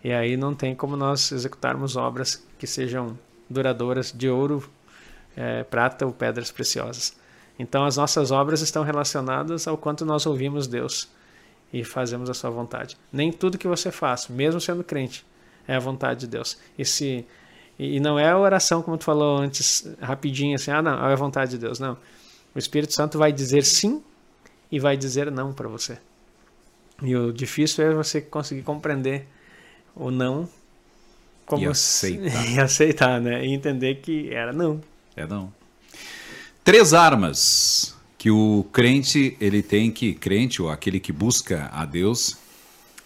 E aí não tem como nós executarmos obras que sejam duradouras de ouro, é, prata ou pedras preciosas. Então as nossas obras estão relacionadas ao quanto nós ouvimos Deus e fazemos a sua vontade. Nem tudo que você faz, mesmo sendo crente, é a vontade de Deus. E se e não é a oração como tu falou antes, rapidinho assim, ah não, é a vontade de Deus, não. O Espírito Santo vai dizer sim e vai dizer não para você. E o difícil é você conseguir compreender o não como e aceitar. e aceitar, né? E entender que era não. É não. Três armas que o crente ele tem que crente ou aquele que busca a Deus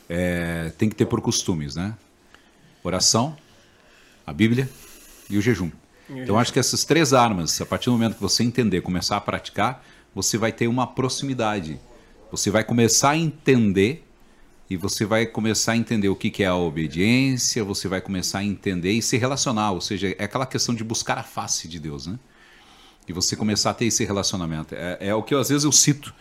é, tem que ter por costumes, né? Oração, a Bíblia e o jejum. Então acho que essas três armas, a partir do momento que você entender, começar a praticar, você vai ter uma proximidade. Você vai começar a entender e você vai começar a entender o que, que é a obediência, você vai começar a entender e se relacionar, ou seja, é aquela questão de buscar a face de Deus, né? E você começar a ter esse relacionamento. É, é o que eu, às vezes eu cito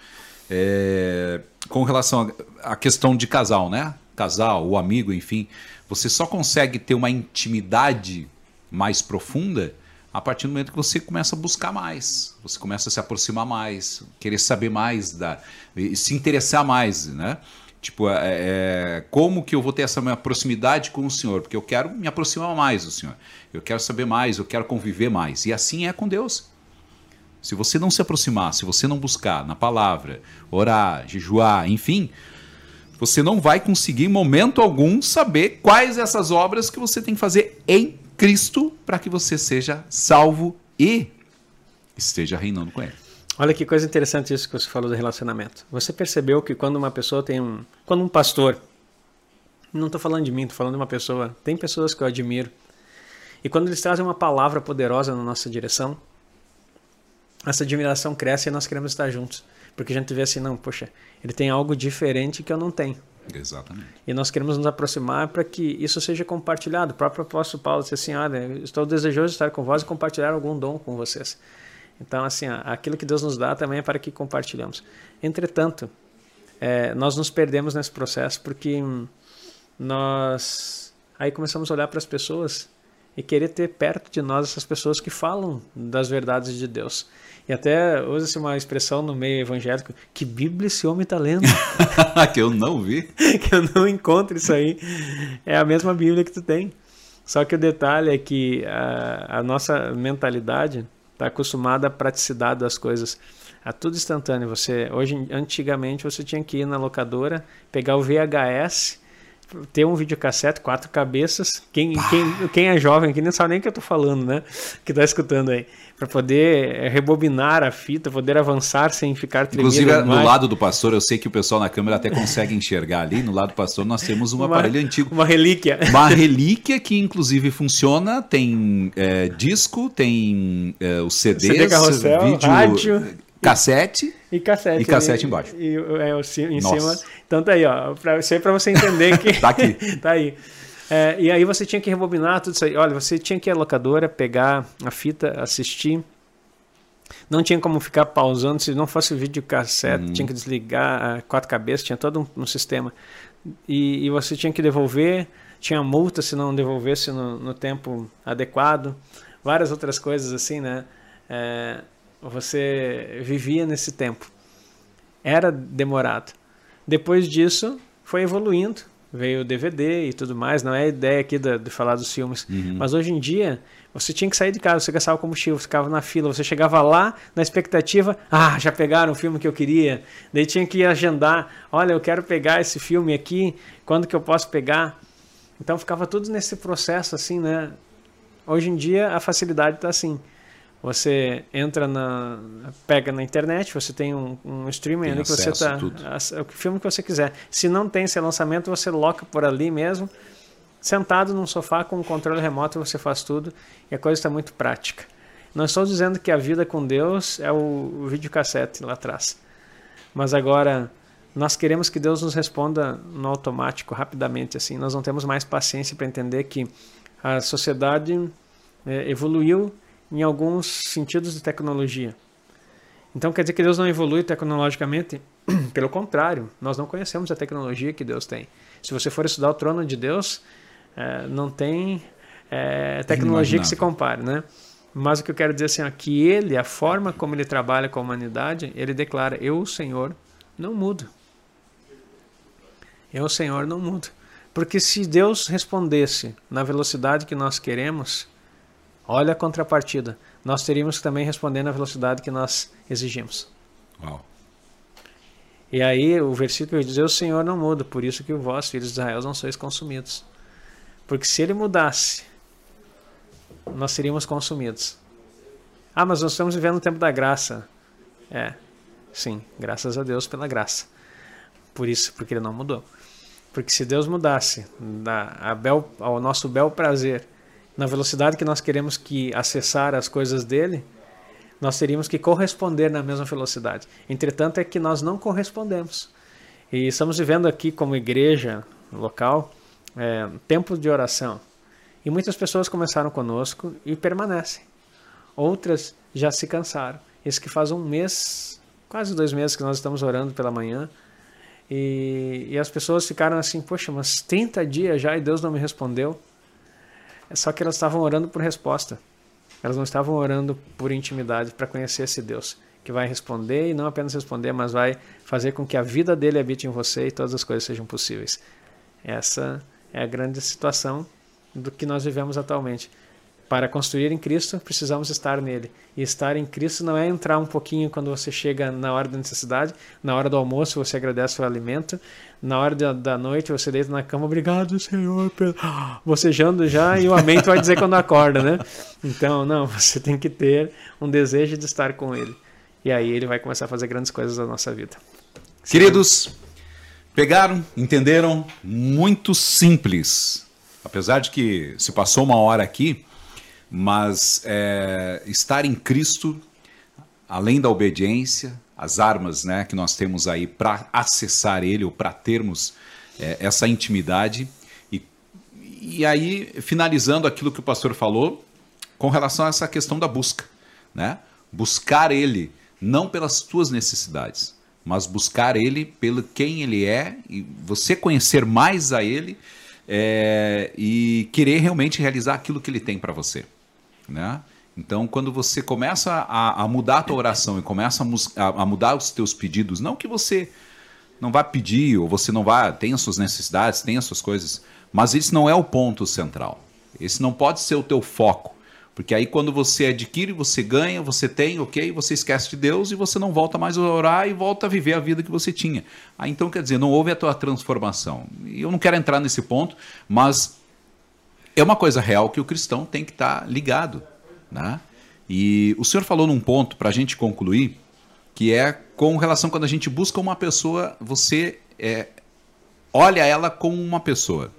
é, com relação à questão de casal, né? Casal, o amigo, enfim. Você só consegue ter uma intimidade mais profunda a partir do momento que você começa a buscar mais, você começa a se aproximar mais, querer saber mais, da, se interessar mais, né? Tipo, é, é, como que eu vou ter essa minha proximidade com o Senhor? Porque eu quero me aproximar mais do Senhor. Eu quero saber mais, eu quero conviver mais. E assim é com Deus. Se você não se aproximar, se você não buscar na palavra, orar, jejuar, enfim, você não vai conseguir em momento algum saber quais essas obras que você tem que fazer em Cristo para que você seja salvo e esteja reinando com Ele. Olha que coisa interessante isso que você falou do relacionamento. Você percebeu que quando uma pessoa tem um. Quando um pastor. Não estou falando de mim, estou falando de uma pessoa. Tem pessoas que eu admiro. E quando eles trazem uma palavra poderosa na nossa direção, essa admiração cresce e nós queremos estar juntos. Porque a gente vê assim, não, poxa, ele tem algo diferente que eu não tenho. Exatamente. E nós queremos nos aproximar para que isso seja compartilhado. O próprio apóstolo Paulo disse assim: Olha, estou desejoso de estar com vós e compartilhar algum dom com vocês. Então, assim, aquilo que Deus nos dá também é para que compartilhamos. Entretanto, é, nós nos perdemos nesse processo porque nós aí começamos a olhar para as pessoas e querer ter perto de nós essas pessoas que falam das verdades de Deus. E até usa-se uma expressão no meio evangélico: que Bíblia esse homem está lendo? que eu não vi. que eu não encontro isso aí. É a mesma Bíblia que tu tem. Só que o detalhe é que a, a nossa mentalidade está acostumada à praticidade das coisas. É tudo instantâneo. Você hoje, antigamente, você tinha que ir na locadora, pegar o VHS, ter um videocassete, quatro cabeças. Quem, quem, quem é jovem aqui não sabe nem o que eu estou falando, né? Que está escutando aí. Para poder eh, rebobinar a fita, poder avançar sem ficar tremendo. Inclusive, no lado do pastor, eu sei que o pessoal na câmera até consegue enxergar ali. No lado do pastor, nós temos um uma, aparelho antigo. Uma relíquia. Uma relíquia que, inclusive, funciona. Tem é, disco, tem é, os CDs, CD carrossel, vídeo, rádio. Cassete. E cassete. E cassete embaixo. E, é, em Nossa. cima. Então tá aí, ó. Pra, isso aí pra você entender que. tá aqui. tá aí. É, e aí você tinha que rebobinar tudo isso aí. Olha, você tinha que ir à locadora, pegar a fita, assistir. Não tinha como ficar pausando se não fosse vídeo cassete, hum. tinha que desligar quatro cabeças, tinha todo um, um sistema. E, e, você tinha que devolver, tinha multa se não devolvesse no, no tempo adequado, várias outras coisas assim, né? É, você vivia nesse tempo. Era demorado. Depois disso, foi evoluindo veio o DVD e tudo mais. Não é a ideia aqui de, de falar dos filmes. Uhum. Mas hoje em dia, você tinha que sair de casa, você gastava combustível, você ficava na fila, você chegava lá na expectativa, ah, já pegaram o filme que eu queria. Daí tinha que agendar, olha, eu quero pegar esse filme aqui, quando que eu posso pegar? Então ficava tudo nesse processo assim, né? Hoje em dia a facilidade está assim. Você entra na. pega na internet, você tem um, um streaming ali que você tá. O filme que você quiser. Se não tem esse lançamento, você loca por ali mesmo. Sentado num sofá com um controle remoto, você faz tudo e a coisa está muito prática. Não estou dizendo que a vida com Deus é o, o videocassete lá atrás. Mas agora, nós queremos que Deus nos responda no automático, rapidamente. assim. Nós não temos mais paciência para entender que a sociedade é, evoluiu em alguns sentidos de tecnologia. Então quer dizer que Deus não evolui tecnologicamente? Pelo contrário, nós não conhecemos a tecnologia que Deus tem. Se você for estudar o trono de Deus, é, não tem é, tecnologia que se compare, né? Mas o que eu quero dizer assim, é que ele, a forma como ele trabalha com a humanidade, ele declara: Eu, o Senhor, não mudo. Eu, o Senhor, não mudo. Porque se Deus respondesse na velocidade que nós queremos, Olha a contrapartida. Nós teríamos que também responder na velocidade que nós exigimos. Uau. E aí o versículo diz: O Senhor não muda, por isso que vós, filhos de Israel, não sois consumidos. Porque se ele mudasse, nós seríamos consumidos. Ah, mas nós estamos vivendo o tempo da graça. É, sim, graças a Deus pela graça. Por isso, porque ele não mudou. Porque se Deus mudasse da, bel, ao nosso bel prazer na velocidade que nós queremos que acessar as coisas dele, nós teríamos que corresponder na mesma velocidade. Entretanto, é que nós não correspondemos. E estamos vivendo aqui como igreja local é, tempo de oração. E muitas pessoas começaram conosco e permanecem. Outras já se cansaram. Isso que faz um mês, quase dois meses que nós estamos orando pela manhã. E, e as pessoas ficaram assim, poxa, mas 30 dias já e Deus não me respondeu. Só que elas estavam orando por resposta. Elas não estavam orando por intimidade, para conhecer esse Deus que vai responder e não apenas responder, mas vai fazer com que a vida dele habite em você e todas as coisas sejam possíveis. Essa é a grande situação do que nós vivemos atualmente. Para construir em Cristo, precisamos estar nele. E estar em Cristo não é entrar um pouquinho quando você chega na hora da necessidade, na hora do almoço você agradece o alimento, na hora da, da noite você deita na cama, obrigado Senhor, pelo... bocejando já e o amém vai dizer quando acorda, né? Então, não, você tem que ter um desejo de estar com Ele. E aí ele vai começar a fazer grandes coisas na nossa vida. Queridos, pegaram, entenderam? Muito simples. Apesar de que se passou uma hora aqui, mas é, estar em Cristo, além da obediência, as armas né, que nós temos aí para acessar Ele ou para termos é, essa intimidade. E, e aí, finalizando aquilo que o pastor falou, com relação a essa questão da busca. Né? Buscar Ele, não pelas tuas necessidades, mas buscar Ele pelo quem Ele é, e você conhecer mais a Ele é, e querer realmente realizar aquilo que Ele tem para você. Né? Então, quando você começa a, a, mudar a tua oração e começa a, a, mudar os teus pedidos, não que você não vá pedir ou você não vá, tem as suas necessidades, tem as suas coisas, mas esse não é o ponto central. Esse não pode ser o teu foco. Porque aí quando você adquire, você ganha, você tem, ok, você esquece de Deus e você não volta mais a orar e volta a viver a vida que você tinha. Aí então quer dizer, não houve a tua transformação. E eu não quero entrar nesse ponto, mas é uma coisa real que o cristão tem que estar tá ligado. Né? E o senhor falou num ponto, para a gente concluir, que é com relação quando a gente busca uma pessoa, você é, olha ela como uma pessoa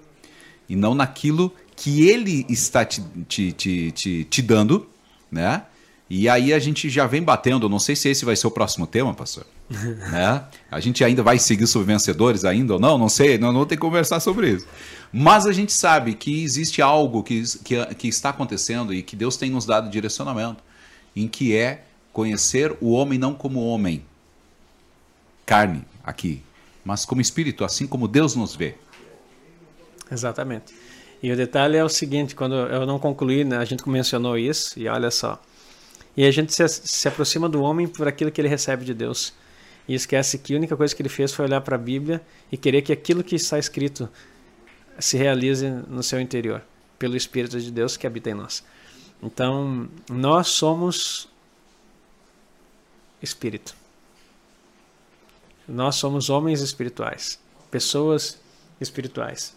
e não naquilo que ele está te, te, te, te, te dando, né? E aí a gente já vem batendo, não sei se esse vai ser o próximo tema, pastor. né? A gente ainda vai seguir sobre vencedores ainda ou não, não sei, não, não tem que conversar sobre isso. Mas a gente sabe que existe algo que, que, que está acontecendo e que Deus tem nos dado direcionamento, em que é conhecer o homem não como homem, carne aqui, mas como espírito, assim como Deus nos vê. Exatamente. E o detalhe é o seguinte, quando eu não concluí, né, a gente mencionou isso, e olha só, e a gente se, se aproxima do homem por aquilo que ele recebe de Deus. E esquece que a única coisa que ele fez foi olhar para a Bíblia e querer que aquilo que está escrito se realize no seu interior, pelo Espírito de Deus que habita em nós. Então, nós somos espírito. Nós somos homens espirituais, pessoas espirituais.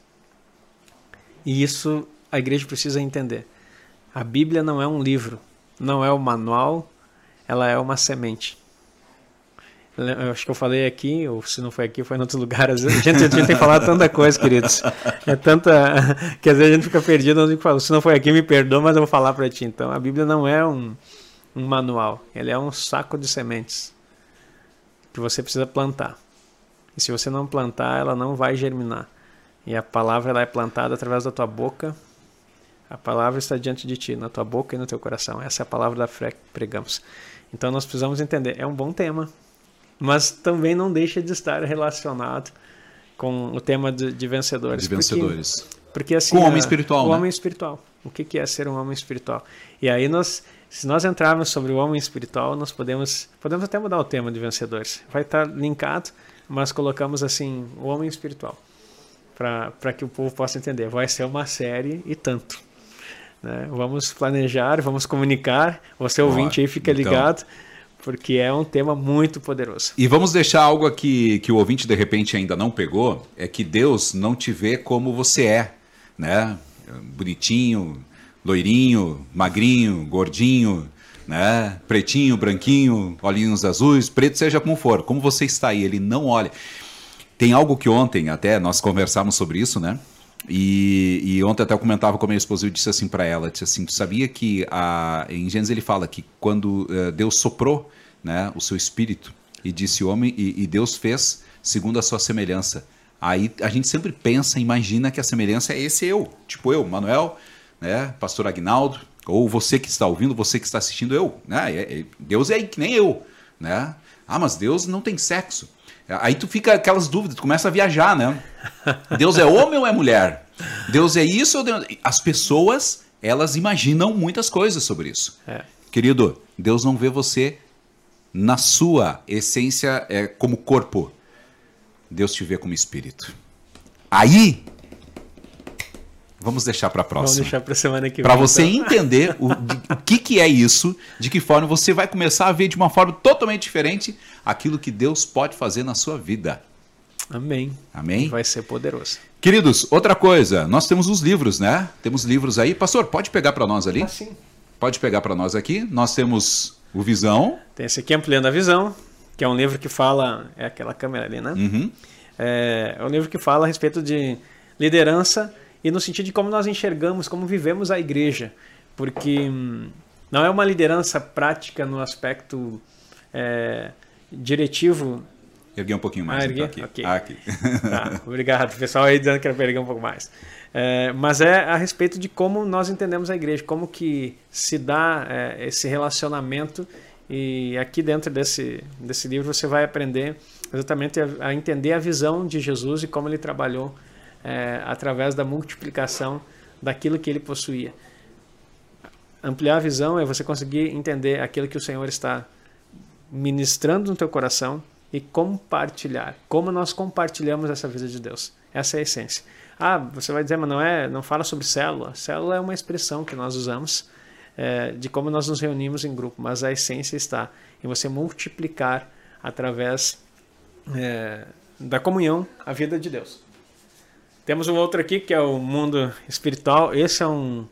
E isso a igreja precisa entender. A Bíblia não é um livro, não é o manual, ela é uma semente. Eu acho que eu falei aqui, ou se não foi aqui, foi em outro lugar. Às vezes, a gente, a gente tem falado tanta coisa, queridos. É tanta. que às vezes a gente fica perdido. Eu falo, se não foi aqui, me perdoa, mas eu vou falar para ti. Então, a Bíblia não é um, um manual, ele é um saco de sementes que você precisa plantar. E se você não plantar, ela não vai germinar. E a palavra ela é plantada através da tua boca a palavra está diante de ti, na tua boca e no teu coração. Essa é a palavra da fé que pregamos. Então nós precisamos entender, é um bom tema, mas também não deixa de estar relacionado com o tema de, de vencedores. De vencedores. Porque, porque assim, com o homem espiritual, o né? homem espiritual. O que é ser um homem espiritual? E aí nós, se nós entrarmos sobre o homem espiritual, nós podemos, podemos até mudar o tema de vencedores. Vai estar linkado, mas colocamos assim o homem espiritual para que o povo possa entender. Vai ser uma série e tanto. Né? Vamos planejar, vamos comunicar. Você ouvinte aí fica então. ligado, porque é um tema muito poderoso. E vamos deixar algo aqui que o ouvinte de repente ainda não pegou, é que Deus não te vê como você é, né? Bonitinho, loirinho, magrinho, gordinho, né? Pretinho, branquinho, olhinhos azuis, preto, seja como for, como você está aí, ele não olha. Tem algo que ontem até nós conversamos sobre isso, né? E, e, ontem até eu comentava com a minha esposa, eu disse assim para ela, disse assim, tu sabia que a, em Gênesis ele fala que quando uh, Deus soprou né, o seu espírito e disse homem, e, e, Deus fez segundo a sua semelhança. Aí a gente sempre pensa, imagina que a semelhança é esse eu, tipo eu, Manuel, né, pastor Agnaldo, ou você que está ouvindo, você que está assistindo eu, né? É, é, Deus é que nem eu, né? Ah, mas Deus não tem sexo. Aí tu fica aquelas dúvidas, tu começa a viajar, né? Deus é homem ou é mulher? Deus é isso ou Deus... As pessoas, elas imaginam muitas coisas sobre isso. É. Querido, Deus não vê você na sua essência é, como corpo. Deus te vê como espírito. Aí Vamos deixar para próxima. Vamos deixar para semana que vem. Para você então. entender o, de, o que, que é isso, de que forma você vai começar a ver de uma forma totalmente diferente aquilo que Deus pode fazer na sua vida. Amém. Amém. Vai ser poderoso. Queridos, outra coisa, nós temos os livros, né? Temos livros aí. Pastor, pode pegar para nós ali? Ah, sim. Pode pegar para nós aqui. Nós temos o Visão. Tem esse aqui, Ampliando a Visão, que é um livro que fala. É aquela câmera ali, né? Uhum. É, é um livro que fala a respeito de liderança e no sentido de como nós enxergamos, como vivemos a igreja. Porque hum, não é uma liderança prática no aspecto é, diretivo. Erguei um pouquinho mais. Ah, erguei? Então, aqui. Ah, aqui. Tá, obrigado, pessoal aí dizendo que era para erguer um pouco mais. É, mas é a respeito de como nós entendemos a igreja, como que se dá é, esse relacionamento e aqui dentro desse, desse livro você vai aprender exatamente a, a entender a visão de Jesus e como ele trabalhou é, através da multiplicação daquilo que ele possuía. Ampliar a visão é você conseguir entender aquilo que o Senhor está ministrando no teu coração e compartilhar. Como nós compartilhamos essa vida de Deus. Essa é a essência. Ah, você vai dizer, mas não é, não fala sobre célula. Célula é uma expressão que nós usamos é, de como nós nos reunimos em grupo, mas a essência está em você multiplicar através é, da comunhão a vida de Deus. Temos um outro aqui que é o mundo espiritual. Esse é um.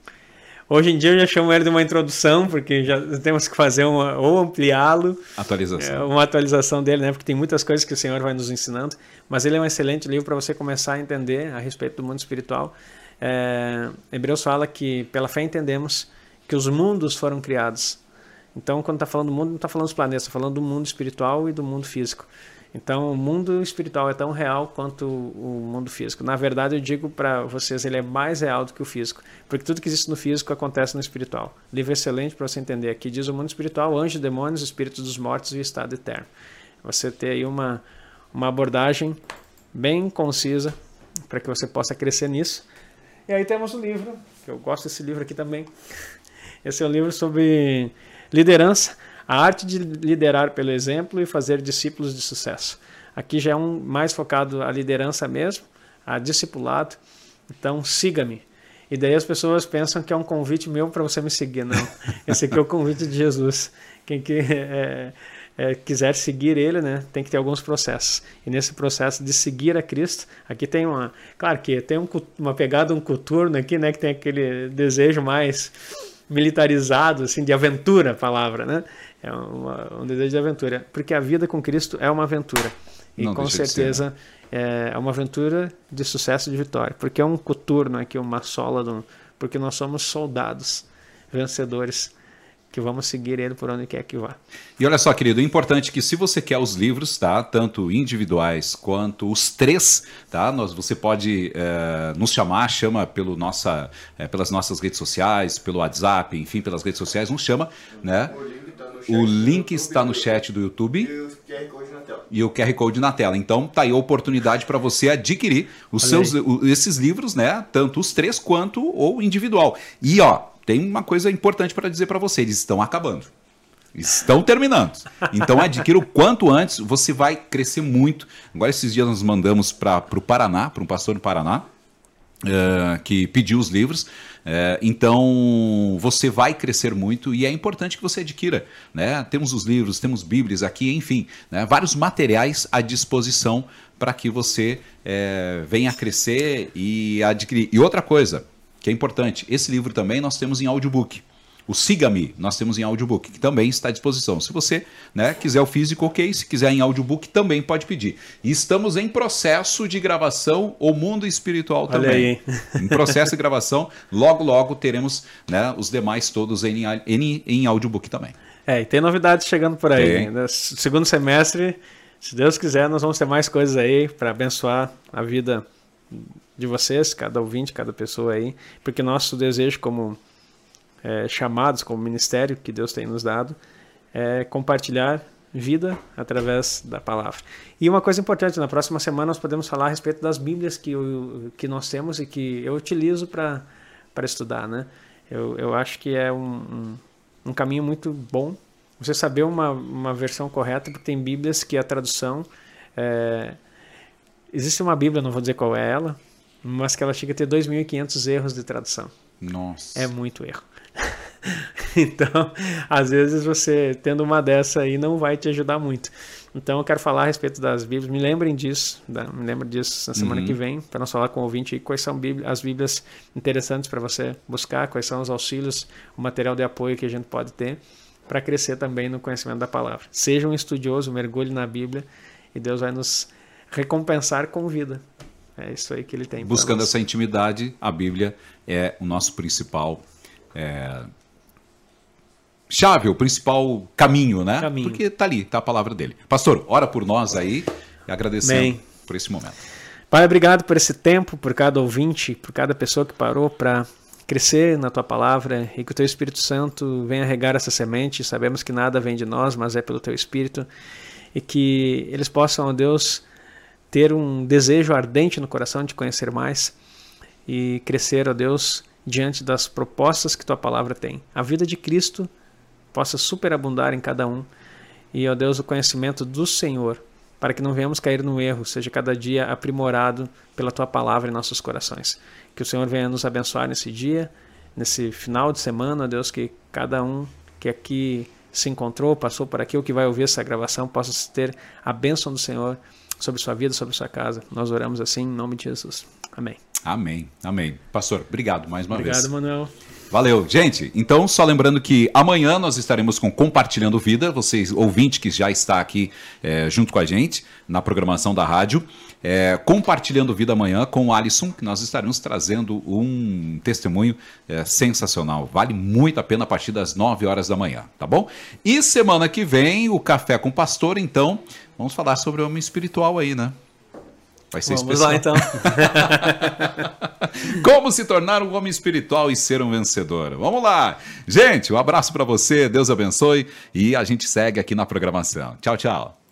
Hoje em dia eu já chamo ele de uma introdução, porque já temos que fazer uma, ou ampliá-lo. Atualização. É, uma atualização dele, né? Porque tem muitas coisas que o Senhor vai nos ensinando. Mas ele é um excelente livro para você começar a entender a respeito do mundo espiritual. É, Hebreus fala que pela fé entendemos que os mundos foram criados. Então, quando está falando do mundo, não está falando dos planetas, está falando do mundo espiritual e do mundo físico. Então, o mundo espiritual é tão real quanto o mundo físico. Na verdade, eu digo para vocês, ele é mais real do que o físico, porque tudo que existe no físico acontece no espiritual. Livro excelente para você entender. Aqui diz o mundo espiritual, anjos, demônios, espíritos dos mortos e estado eterno. Você ter aí uma, uma abordagem bem concisa para que você possa crescer nisso. E aí temos o livro, que eu gosto desse livro aqui também. Esse é um livro sobre liderança a arte de liderar pelo exemplo e fazer discípulos de sucesso. Aqui já é um mais focado a liderança mesmo, a discipulado. Então, siga-me. E daí as pessoas pensam que é um convite meu para você me seguir. Não. Esse aqui é o convite de Jesus. Quem que, é, é, quiser seguir ele, né, tem que ter alguns processos. E nesse processo de seguir a Cristo, aqui tem uma. Claro que tem um, uma pegada, um coturno aqui, né, que tem aquele desejo mais militarizado, assim, de aventura, a palavra, né? É uma, um desejo de aventura. Porque a vida com Cristo é uma aventura. E Não com certeza ser, né? é uma aventura de sucesso e de vitória. Porque é um coturno aqui, uma sola, do, porque nós somos soldados vencedores que vamos seguir ele por onde quer que vá. E olha só, querido, é importante que se você quer os livros, tá, tanto individuais quanto os três, tá, nós, você pode é, nos chamar, chama pelo nossa, é, pelas nossas redes sociais, pelo WhatsApp, enfim, pelas redes sociais, nos chama, né? O link está no chat do YouTube. E o QR Code na tela. Então, tá aí a oportunidade para você adquirir os seus, esses livros, né? Tanto os três quanto o individual. E ó, tem uma coisa importante para dizer para você: eles estão acabando. Estão terminando. Então adquira o quanto antes, você vai crescer muito. Agora, esses dias nós mandamos para o Paraná, para um pastor do Paraná, uh, que pediu os livros. Uh, então você vai crescer muito e é importante que você adquira. Né? Temos os livros, temos Bíblias aqui, enfim, né? vários materiais à disposição para que você uh, venha crescer e adquirir. E outra coisa, que é importante. Esse livro também nós temos em audiobook. O Siga-me, nós temos em audiobook, que também está à disposição. Se você né, quiser o físico, ok. Se quiser em audiobook, também pode pedir. E estamos em processo de gravação O Mundo Espiritual Olha também. aí. Em processo de gravação, logo, logo teremos né, os demais todos em, em, em audiobook também. É, e tem novidades chegando por aí. Né? Segundo semestre, se Deus quiser, nós vamos ter mais coisas aí para abençoar a vida de vocês, cada ouvinte, cada pessoa aí, porque nosso desejo como é, chamados, como ministério que Deus tem nos dado, é compartilhar vida através da palavra. E uma coisa importante, na próxima semana nós podemos falar a respeito das Bíblias que, eu, que nós temos e que eu utilizo para estudar, né? Eu, eu acho que é um, um, um caminho muito bom você saber uma, uma versão correta, porque tem Bíblias que a tradução. É... Existe uma Bíblia, não vou dizer qual é ela, mas que ela chega a ter 2.500 erros de tradução. Nossa. É muito erro. então, às vezes você tendo uma dessa aí não vai te ajudar muito. Então, eu quero falar a respeito das Bíblias. Me lembrem disso, me lembrem disso na semana Uhum. que vem, para nós falar com o ouvinte quais são as Bíblias interessantes para você buscar, quais são os auxílios, o material de apoio que a gente pode ter para crescer também no conhecimento da palavra. Seja um estudioso, mergulhe na Bíblia e Deus vai nos recompensar com vida. É isso aí que ele tem. Buscando essa intimidade, a Bíblia é o nosso principal é, chave, o principal caminho, né? Caminho. Porque tá ali, tá a palavra dele. Pastor, ora por nós aí, e agradecendo Bem. por esse momento. Pai, obrigado por esse tempo, por cada ouvinte, por cada pessoa que parou para crescer na tua palavra e que o teu Espírito Santo venha regar essa semente. Sabemos que nada vem de nós, mas é pelo teu Espírito. E que eles possam, ó Deus, ter um desejo ardente no coração de conhecer mais e crescer, ó Deus, diante das propostas que tua palavra tem. A vida de Cristo possa superabundar em cada um e, ó Deus, o conhecimento do Senhor, para que não venhamos cair no erro, seja cada dia aprimorado pela tua palavra em nossos corações. Que o Senhor venha nos abençoar nesse dia, nesse final de semana, ó Deus, que cada um que aqui se encontrou, passou por aqui, ou que vai ouvir essa gravação, possa ter a bênção do Senhor sobre sua vida, sobre sua casa. Nós oramos assim em nome de Jesus. Amém. Amém, amém. Pastor, obrigado mais uma Obrigado, vez. Manuel. Valeu, gente. Então, só lembrando que amanhã nós estaremos com Compartilhando Vida. Vocês, ouvinte que já está aqui é, junto com a gente na programação da rádio. É, compartilhando Vida amanhã com o Alisson, que nós estaremos trazendo um testemunho é, sensacional. Vale muito a pena a partir das 9 horas da manhã, tá bom? E semana que vem, o Café com o Pastor, então, vamos falar sobre o homem espiritual aí, né? Vai ser Vamos especial. lá então. Como se tornar um homem espiritual e ser um vencedor. Vamos lá. Gente, um abraço para você, Deus abençoe e a gente segue aqui na programação. Tchau, tchau.